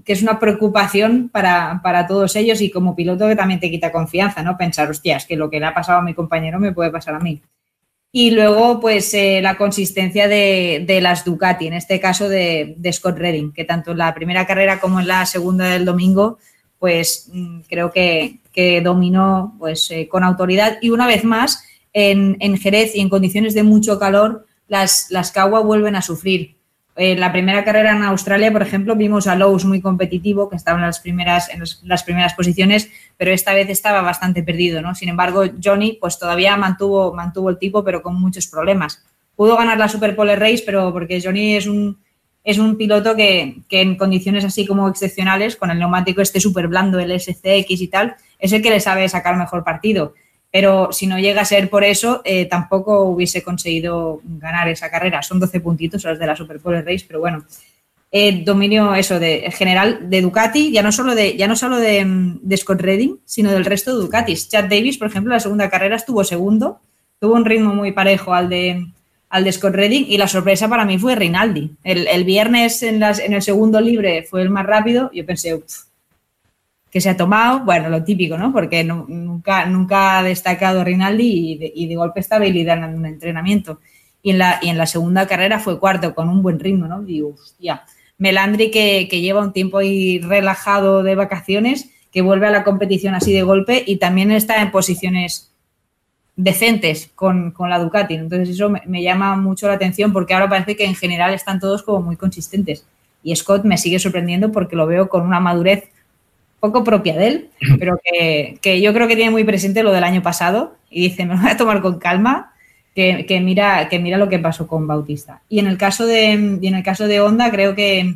que es una preocupación para, para, todos ellos y como piloto que también te quita confianza, ¿no? Pensar, hostias, que lo que le ha pasado a mi compañero me puede pasar a mí. Y luego, pues eh, la consistencia de, las Ducati, en este caso de, Scott Redding, que tanto en la primera carrera como en la segunda del domingo, pues mm, creo que, dominó pues, eh, con autoridad. Y una vez más, en, en, Jerez y en condiciones de mucho calor, las, las Kawa vuelven a sufrir. En la primera carrera en Australia, por ejemplo, vimos a Lowe's muy competitivo, que estaba en las primeras, en las primeras posiciones, pero esta vez estaba bastante perdido, ¿no? Sin embargo, Johnny, pues todavía mantuvo, mantuvo el tipo, pero con muchos problemas. Pudo ganar la Super Pole Race, pero porque Johnny es un, es un piloto que, que, en condiciones así como excepcionales, con el neumático este súper blando, el SCX y tal, es el que le sabe sacar mejor partido pero si no llega a ser por eso, eh, tampoco hubiese conseguido ganar esa carrera. Son 12 puntitos los de la Super Pole Race, pero bueno, eh, dominio eso de general de Ducati, ya no solo de, ya no solo de, Scott Redding, sino del resto de Ducatis. Chad Davis, por ejemplo, la segunda carrera estuvo segundo, tuvo un ritmo muy parejo al de, al Scott Redding y la sorpresa para mí fue Rinaldi. El, viernes en, las, en, el segundo libre fue el más rápido, yo pensé, que se ha tomado, bueno, lo típico, ¿no? Porque nunca, nunca ha destacado Rinaldi y de, golpe está habilidad en un entrenamiento. Y en, la, y en la segunda carrera fue cuarto con un buen ritmo, ¿no? Digo, hostia. Melandri que, que lleva un tiempo ahí relajado de vacaciones, que vuelve a la competición así de golpe y también está en posiciones decentes con, con la Ducati. Entonces eso me, me, llama mucho la atención porque ahora parece que en general están todos como muy consistentes. Y Scott me sigue sorprendiendo porque lo veo con una madurez poco propia de él, [clears throat] pero que, yo creo que tiene muy presente lo del año pasado y dice, me voy a tomar con calma, que, mira, que mira lo que pasó con Bautista. Y en el caso de, en el caso de Honda, creo que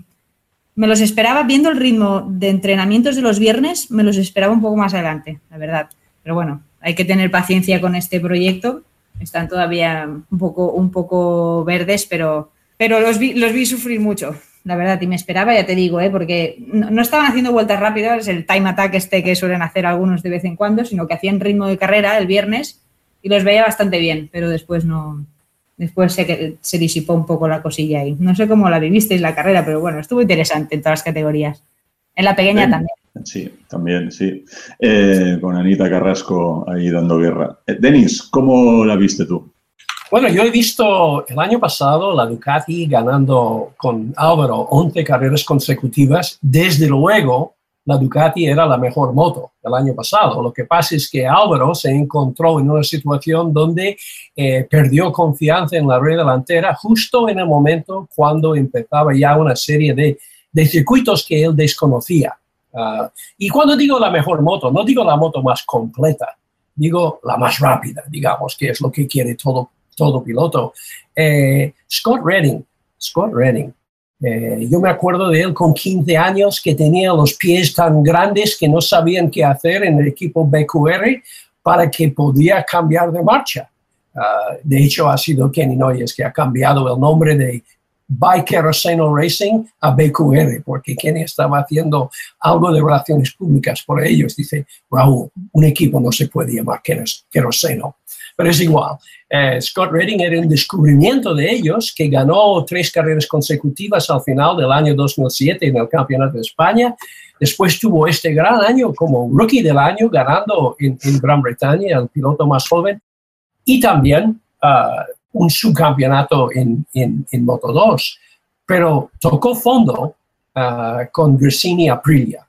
me los esperaba, viendo el ritmo de entrenamientos de los viernes, me los esperaba un poco más adelante, la verdad. Pero bueno, hay que tener paciencia con este proyecto. Están todavía un poco, un poco verdes, pero, pero los, vi, los vi sufrir mucho la verdad, y me esperaba, ya te digo, ¿eh? porque no, estaban haciendo vueltas rápidas, el time attack este que suelen hacer algunos de vez en cuando, sino que hacían ritmo de carrera el viernes y los veía bastante bien, pero después no, después se, se disipó un poco la cosilla ahí. No sé cómo la vivisteis la carrera, pero bueno, estuvo interesante en todas las categorías. En la pequeña también. Sí, también, sí. Eh, con Anita Carrasco ahí dando guerra. Eh, Denis, ¿cómo la viste tú? Bueno, yo he visto el año pasado la Ducati ganando con Álvaro 11 carreras consecutivas. Desde luego, la Ducati era la mejor moto del año pasado. Lo que pasa es que Álvaro se encontró en una situación donde eh, perdió confianza en la red delantera justo en el momento cuando empezaba ya una serie de, de circuitos que él desconocía. Ah, y cuando digo la mejor moto, no digo la moto más completa, digo la más rápida, digamos, que es lo que quiere todo todo piloto. Eh, Scott Redding, Scott Redding. Eh, yo me acuerdo de él con 15 años que tenía los pies tan grandes que no sabían qué hacer en el equipo BQR para que podía cambiar de marcha. Ah, de hecho, ha sido Kenny Noyes que ha cambiado el nombre de Bikeroseno Racing a BQR, porque Kenny estaba haciendo algo de relaciones públicas por ellos. Dice, Raúl, un equipo no se puede llamar Keroseno pero es igual. Eh, Scott Redding era un descubrimiento de ellos que ganó tres carreras consecutivas al final del año 2007 en el Campeonato de España. Después tuvo este gran año como rookie del año ganando en, Gran Bretaña, el piloto más joven, y también uh, un subcampeonato en, en, Moto 2. Pero tocó fondo uh, con Gresini Aprilia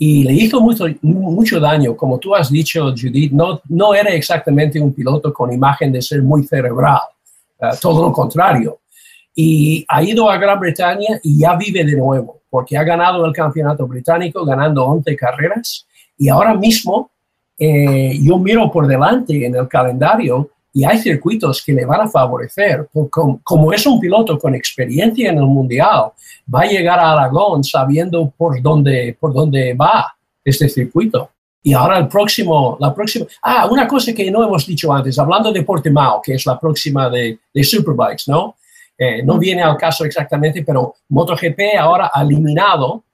y le hizo mucho, mucho daño. Como tú has dicho, Judith, no, no era exactamente un piloto con imagen de ser muy cerebral, eh, todo lo contrario. Y ha ido a Gran Bretaña y ya vive de nuevo, porque ha ganado el campeonato británico, ganando 11 carreras. Y ahora mismo eh, yo miro por delante en el calendario y hay circuitos que le van a favorecer. Como, como, es un piloto con experiencia en el mundial, va a llegar a Aragón sabiendo por dónde, por dónde va este circuito. Y ahora el próximo, la próxima, ah, una cosa que no hemos dicho antes, hablando de Portimao, que es la próxima de, de Superbikes, ¿no? Eh, no viene al caso exactamente, pero MotoGP ahora ha eliminado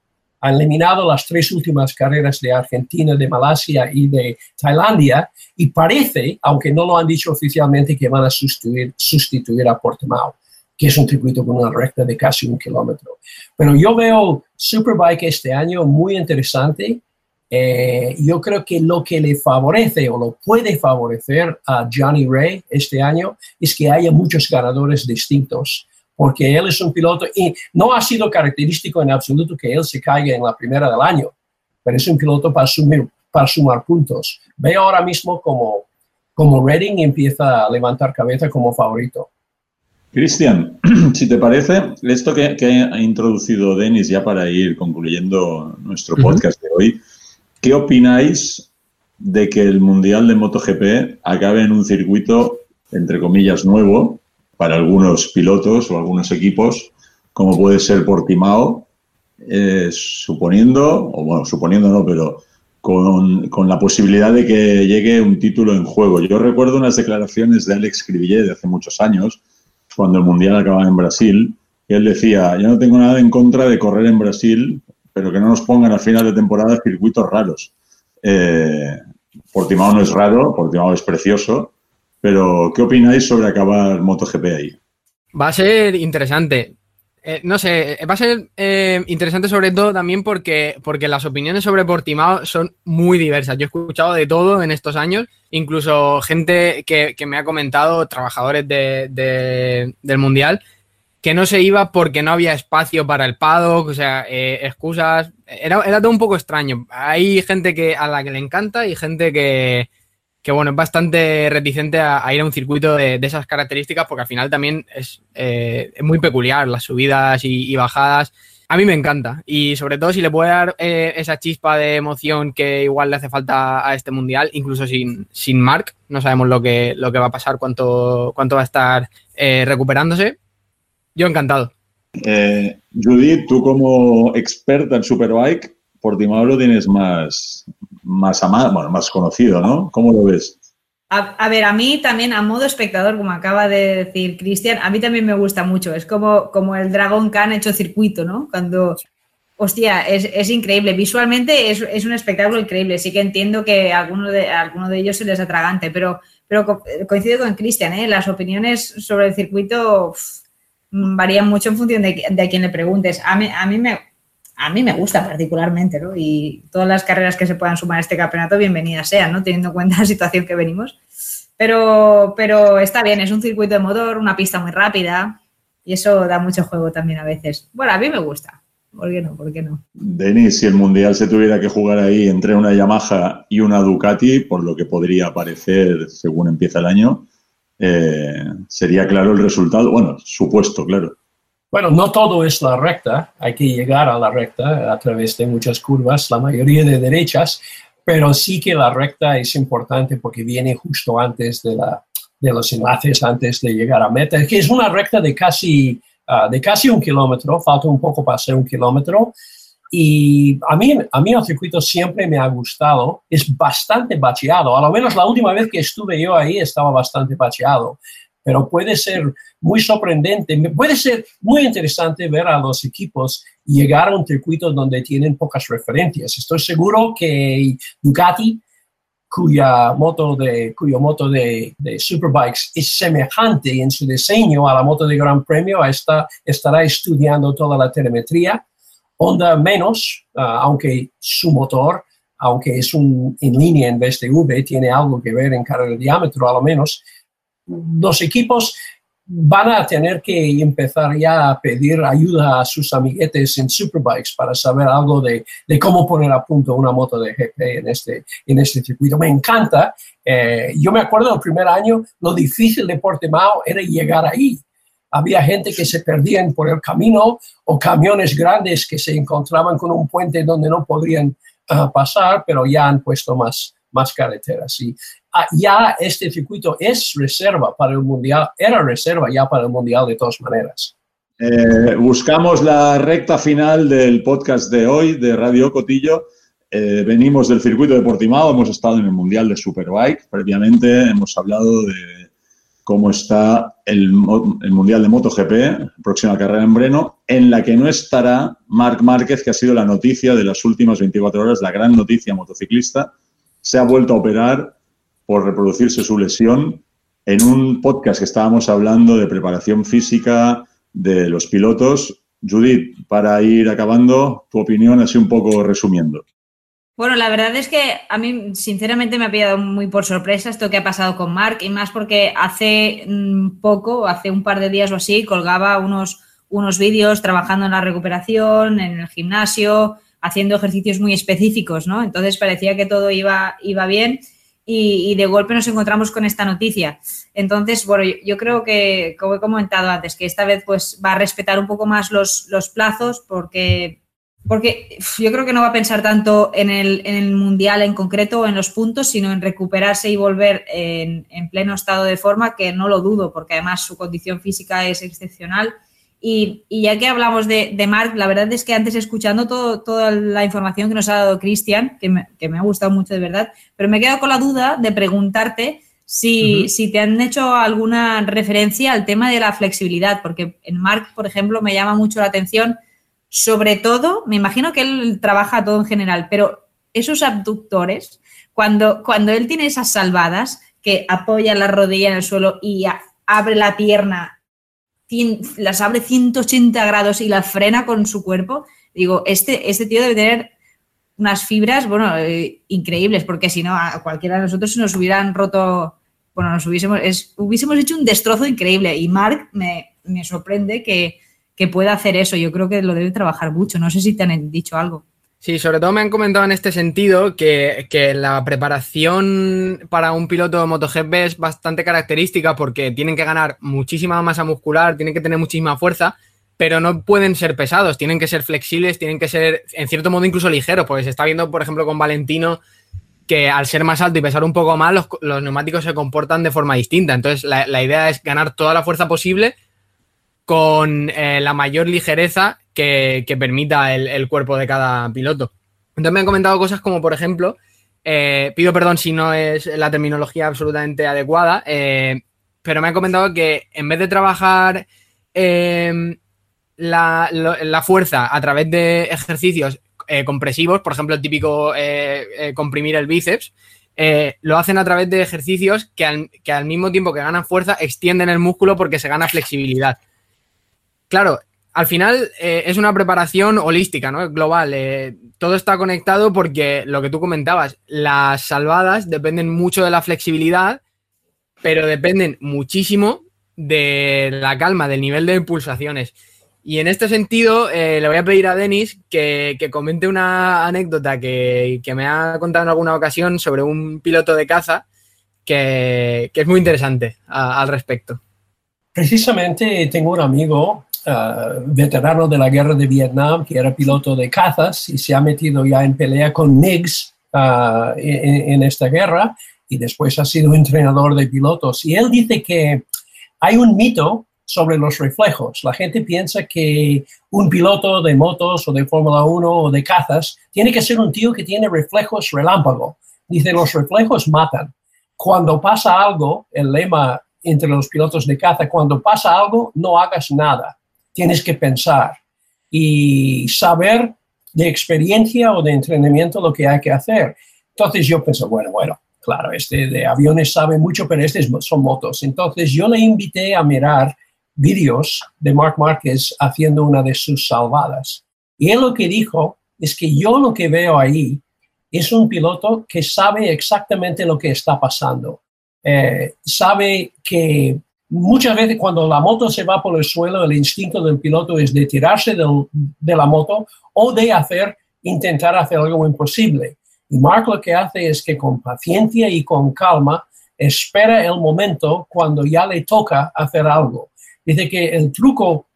ha eliminado las tres últimas carreras de Argentina, de Malasia y de Tailandia y parece, aunque no lo han dicho oficialmente, que van a sustituir, sustituir a Portimao, que es un circuito con una recta de casi un kilómetro. Pero yo veo Superbike este año muy interesante. Eh, yo creo que lo que le favorece o lo puede favorecer a Johnny Ray este año es que haya muchos ganadores distintos porque él es un piloto y no ha sido característico en absoluto que él se caiga en la primera del año, pero es un piloto para, para sumar puntos. Veo ahora mismo como, como Redding empieza a levantar cabeza como favorito. Cristian, [clears throat] si te parece, esto que, ha introducido Denis ya para ir concluyendo nuestro podcast de hoy, ¿qué opináis de que el Mundial de MotoGP acabe en un circuito, entre comillas, nuevo, para algunos pilotos o algunos equipos, como puede ser Portimao, eh, suponiendo, o bueno, suponiendo no, pero con, con, la posibilidad de que llegue un título en juego. Yo recuerdo unas declaraciones de Alex Cribillet de hace muchos años, cuando el Mundial acababa en Brasil, que él decía, yo no tengo nada en contra de correr en Brasil, pero que no nos pongan a final de temporada circuitos raros. Eh, Portimao no es raro, Portimao es precioso, pero, ¿qué opináis sobre acabar MotoGP ahí? Va a ser interesante. Eh, no sé, va a ser eh, interesante sobre todo también porque, porque las opiniones sobre Portimao son muy diversas. Yo he escuchado de todo en estos años, incluso gente que, me ha comentado, trabajadores del Mundial, que no se iba porque no había espacio para el paddock, o sea, eh, excusas. Era, era todo un poco extraño. Hay gente que, a la que le encanta y gente que, que bueno, es bastante reticente a, ir a un circuito de, esas características porque al final también es, eh, muy peculiar las subidas y, bajadas. A mí me encanta y sobre todo si le puede dar eh, esa chispa de emoción que igual le hace falta a este mundial, incluso sin, sin Mark, no sabemos lo que, lo que va a pasar, cuánto, cuánto va a estar eh, recuperándose. Yo encantado. Judith, tú como experta en Superbike, Portimao lo tienes más, más amado, bueno, más conocido, ¿no? ¿Cómo lo ves? A, ver, a mí también, a modo espectador, como acaba de decir Cristian, a mí también me gusta mucho. Es como, como el Dragon Khan hecho circuito, ¿no? Cuando, hostia, es, increíble. Visualmente es, un espectáculo increíble. Sí que entiendo que a alguno de, alguno de ellos se les atragante, pero, pero coincido con Cristian, ¿eh? Las opiniones sobre el circuito varían mucho en función de, de a quién le preguntes. A mí, a mí me, a mí me gusta particularmente, ¿no? Y todas las carreras que se puedan sumar a este campeonato, bienvenidas sean, ¿no? Teniendo en cuenta la situación que venimos. Pero, pero está bien, es un circuito de motor, una pista muy rápida y eso da mucho juego también a veces. Bueno, a mí me gusta. ¿Por qué no? ¿Por qué no? Denis, si el Mundial se tuviera que jugar ahí entre una Yamaha y una Ducati, por lo que podría parecer según empieza el año, eh, sería claro el resultado. Bueno, supuesto, claro. Bueno, no todo es la recta, hay que llegar a la recta a través de muchas curvas, la mayoría de derechas, pero sí que la recta es importante porque viene justo antes de, los enlaces, antes de llegar a meta, que es una recta de casi, ah, de casi un kilómetro, falta un poco para ser un kilómetro. Y a mí, a mí el circuito siempre me ha gustado, es bastante bacheado, a lo menos la última vez que estuve yo ahí estaba bastante bacheado pero puede ser muy sorprendente, puede ser muy interesante ver a los equipos llegar a un circuito donde tienen pocas referencias. Estoy seguro que Ducati, cuya moto de, cuyo moto de, de, Superbikes es semejante en su diseño a la moto de Gran Premio, está, estará estudiando toda la telemetría. Honda menos, ah, aunque su motor, aunque es un, en línea en vez de V, tiene algo que ver en de diámetro a lo menos, los equipos van a tener que empezar ya a pedir ayuda a sus amiguetes en Superbikes para saber algo de, cómo poner a punto una moto de GP en este, en este circuito. Me encanta. Eh, yo me acuerdo el primer año, lo difícil de Portimao era llegar ahí. Había gente que se perdían por el camino o camiones grandes que se encontraban con un puente donde no podrían ah, pasar, pero ya han puesto más, más carreteras. Y ya este circuito es reserva para el Mundial, era reserva ya para el Mundial de todas maneras. Eh, buscamos la recta final del podcast de hoy de Radio Cotillo. Eh, venimos del circuito de Portimao, hemos estado en el Mundial de Superbike. Previamente hemos hablado de cómo está el, el, Mundial de MotoGP, próxima carrera en Breno, en la que no estará Marc Márquez, que ha sido la noticia de las últimas 24 horas, la gran noticia motociclista. Se ha vuelto a operar por reproducirse su lesión en un podcast que estábamos hablando de preparación física de los pilotos. Judith, para ir acabando, tu opinión así un poco resumiendo. Bueno, la verdad es que a mí sinceramente me ha pillado muy por sorpresa esto que ha pasado con Mark y más porque hace mm, poco, hace un par de días o así, colgaba unos, unos vídeos trabajando en la recuperación, en el gimnasio, haciendo ejercicios muy específicos, ¿no? Entonces parecía que todo iba, iba bien y, de golpe nos encontramos con esta noticia. Entonces, bueno, yo, creo que, como he comentado antes, que esta vez pues va a respetar un poco más los, plazos porque, porque yo creo que no va a pensar tanto en el, mundial en concreto o en los puntos, sino en recuperarse y volver en, en pleno estado de forma, que no lo dudo, porque además su condición física es excepcional y, ya que hablamos de, de, Mark, la verdad es que antes escuchando toda la información que nos ha dado Cristian, que me, ha gustado mucho de verdad, pero me he quedado con la duda de preguntarte si, si, te han hecho alguna referencia al tema de la flexibilidad, porque en Mark, por ejemplo, me llama mucho la atención, sobre todo, me imagino que él trabaja todo en general, pero esos abductores, cuando, cuando él tiene esas salvadas, que apoya la rodilla en el suelo y abre la pierna las abre 180 grados y las frena con su cuerpo, digo, este, este tío debe tener unas fibras, bueno, eh, increíbles, porque si no, a cualquiera de nosotros nos hubieran roto, bueno, nos hubiésemos, hubiésemos hecho un destrozo increíble. Y Mark me, sorprende que, que pueda hacer eso. Yo creo que lo debe trabajar mucho. No sé si te han dicho algo. Sí, sobre todo me han comentado en este sentido que, la preparación para un piloto de MotoGP es bastante característica porque tienen que ganar muchísima masa muscular, tienen que tener muchísima fuerza, pero no pueden ser pesados, tienen que ser flexibles, tienen que ser en cierto modo incluso ligeros, porque se está viendo, por ejemplo, con Valentino que al ser más alto y pesar un poco más, los, neumáticos se comportan de forma distinta. Entonces, la, idea es ganar toda la fuerza posible con eh, la mayor ligereza que, permita el, cuerpo de cada piloto. Entonces, me han comentado cosas como, por ejemplo, eh, pido perdón si no es la terminología absolutamente adecuada, eh, pero me han comentado que en vez de trabajar em, la, fuerza a través de ejercicios compresivos, por ejemplo, el típico comprimir el bíceps, lo hacen a través de ejercicios que al, mismo tiempo que ganan fuerza, extienden el músculo porque se gana flexibilidad. Claro, al final es una preparación holística, ¿no? Global. todo está conectado porque lo que tú comentabas, las salvadas dependen mucho de la flexibilidad, pero dependen muchísimo de la calma, del nivel de pulsaciones. Y en este sentido, eh, le voy a pedir a Denis que, comente una anécdota que, me ha contado en alguna ocasión sobre un piloto de caza que, es muy interesante al respecto. Precisamente tengo un amigo uh, veterano de la guerra de Vietnam que era piloto de cazas y se ha metido ya en pelea con MiGs uh, en esta guerra y después ha sido [laughs] entrenador de pilotos. Y él dice que hay un mito sobre los reflejos. La gente piensa que un piloto de motos o de Fórmula 1 o de cazas tiene que ser un tío que tiene reflejos relámpago. Dice, los reflejos matan. Cuando pasa algo, el lema entre los pilotos de caza, cuando pasa algo, no hagas nada. Tienes que pensar y saber de experiencia o de entrenamiento lo que hay que hacer. Entonces yo pienso, bueno, bueno, claro, este de aviones sabe mucho, pero estos son motos. Entonces yo le invité a mirar vídeos de Mark Márquez haciendo una de sus salvadas. Y él lo que dijo es que yo lo que veo ahí es un piloto que sabe exactamente lo que está pasando. Eh, sabe que muchas veces cuando la moto se va por el suelo, el instinto del piloto es de tirarse de la moto o de hacer, intentar hacer algo imposible. Y Mark lo que hace es que con paciencia y con calma espera el momento cuando ya le toca hacer algo. Dice que el truco,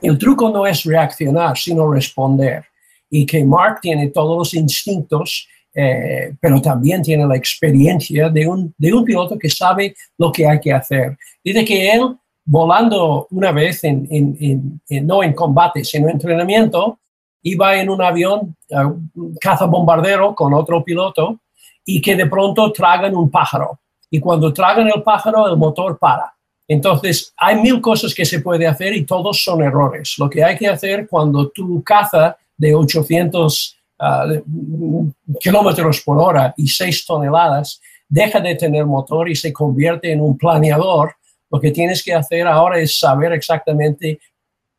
el truco no es reaccionar, sino responder. Y que Mark tiene todos los instintos, eh, pero también tiene la experiencia de un, de un piloto que sabe lo que hay que hacer. Dice que él, volando una vez, no en combate, sino en entrenamiento, iba en un avión, uh, caza bombardero con otro piloto, y que de pronto tragan un pájaro. Y cuando tragan el pájaro, el motor para. Entonces, hay mil cosas que se puede hacer y todos son errores. Lo que hay que hacer cuando tu caza de 800 ah, kilómetros por hora y 6 toneladas deja de tener motor y se convierte en un planeador, lo que tienes que hacer ahora es saber exactamente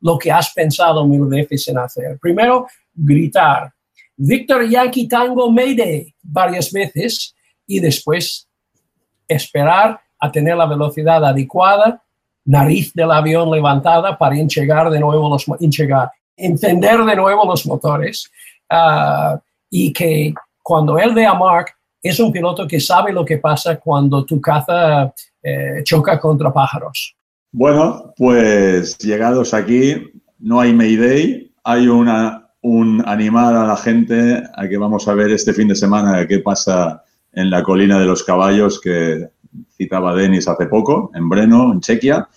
lo que has pensado mil veces en hacer. Primero, gritar, Victor Yankee Tango Mayday varias veces y después esperar a tener la velocidad adecuada, nariz del avión levantada para enchegar de nuevo los encender de nuevo los motores ah, y que cuando él ve a Mark es un piloto que sabe lo que pasa cuando tu caza eh, choca contra pájaros. Bueno, pues llegados aquí, no hay Mayday, hay una, un animar a la gente a que vamos a ver este fin de semana qué pasa en la colina de los caballos, que citaba Denis hace poco, en Breno, en Chequia.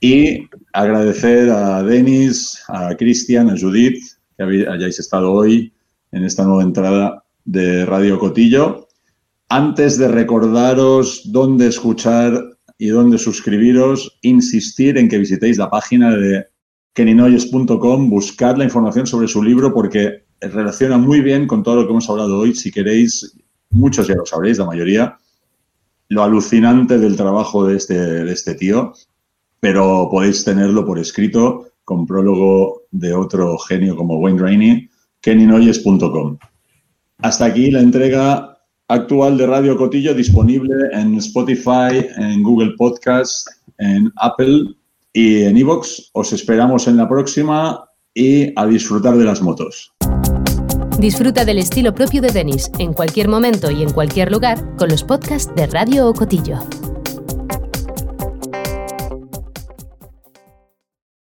Y agradecer a Denis, a Cristian, a Judith, que hayáis estado hoy en esta nueva entrada de Radio Cotillo. Antes de recordaros dónde escuchar y dónde suscribiros, insistir en que visitéis la página de keninoyes.com, buscar la información sobre su libro porque relaciona muy bien con todo lo que hemos hablado hoy. Si queréis, muchos ya lo sabréis, la mayoría, lo alucinante del trabajo de este, de este tío, pero podéis tenerlo por escrito con prólogo de otro genio como Wayne Rainey, kennynoyes.com. Hasta aquí la entrega actual de Radio Cotillo disponible en Spotify, en Google Podcast, en Apple y en Evox. Os esperamos en la próxima y a disfrutar de las motos. Disfruta del estilo propio de Denis en cualquier momento y en cualquier lugar con los podcasts de Radio Ocotillo.